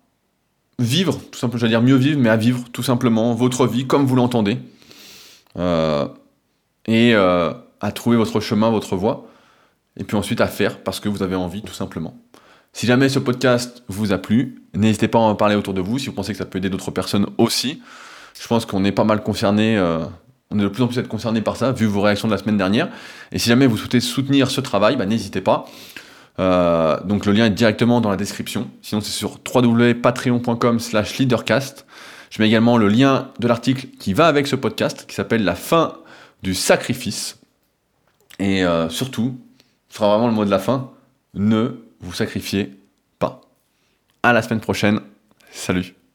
vivre, tout simplement, j'allais dire mieux vivre, mais à vivre tout simplement votre vie comme vous l'entendez. Euh, et euh, à trouver votre chemin, votre voie. Et puis ensuite à faire parce que vous avez envie, tout simplement. Si jamais ce podcast vous a plu, n'hésitez pas à en parler autour de vous si vous pensez que ça peut aider d'autres personnes aussi. Je pense qu'on est pas mal concerné, euh, on est de plus en plus être concerné par ça, vu vos réactions de la semaine dernière. Et si jamais vous souhaitez soutenir ce travail, bah, n'hésitez pas. Euh, donc le lien est directement dans la description. Sinon c'est sur www.patreon.com slash leadercast. Je mets également le lien de l'article qui va avec ce podcast, qui s'appelle La fin du sacrifice. Et euh, surtout, ce sera vraiment le mot de la fin, ne vous sacrifiez pas. À la semaine prochaine. Salut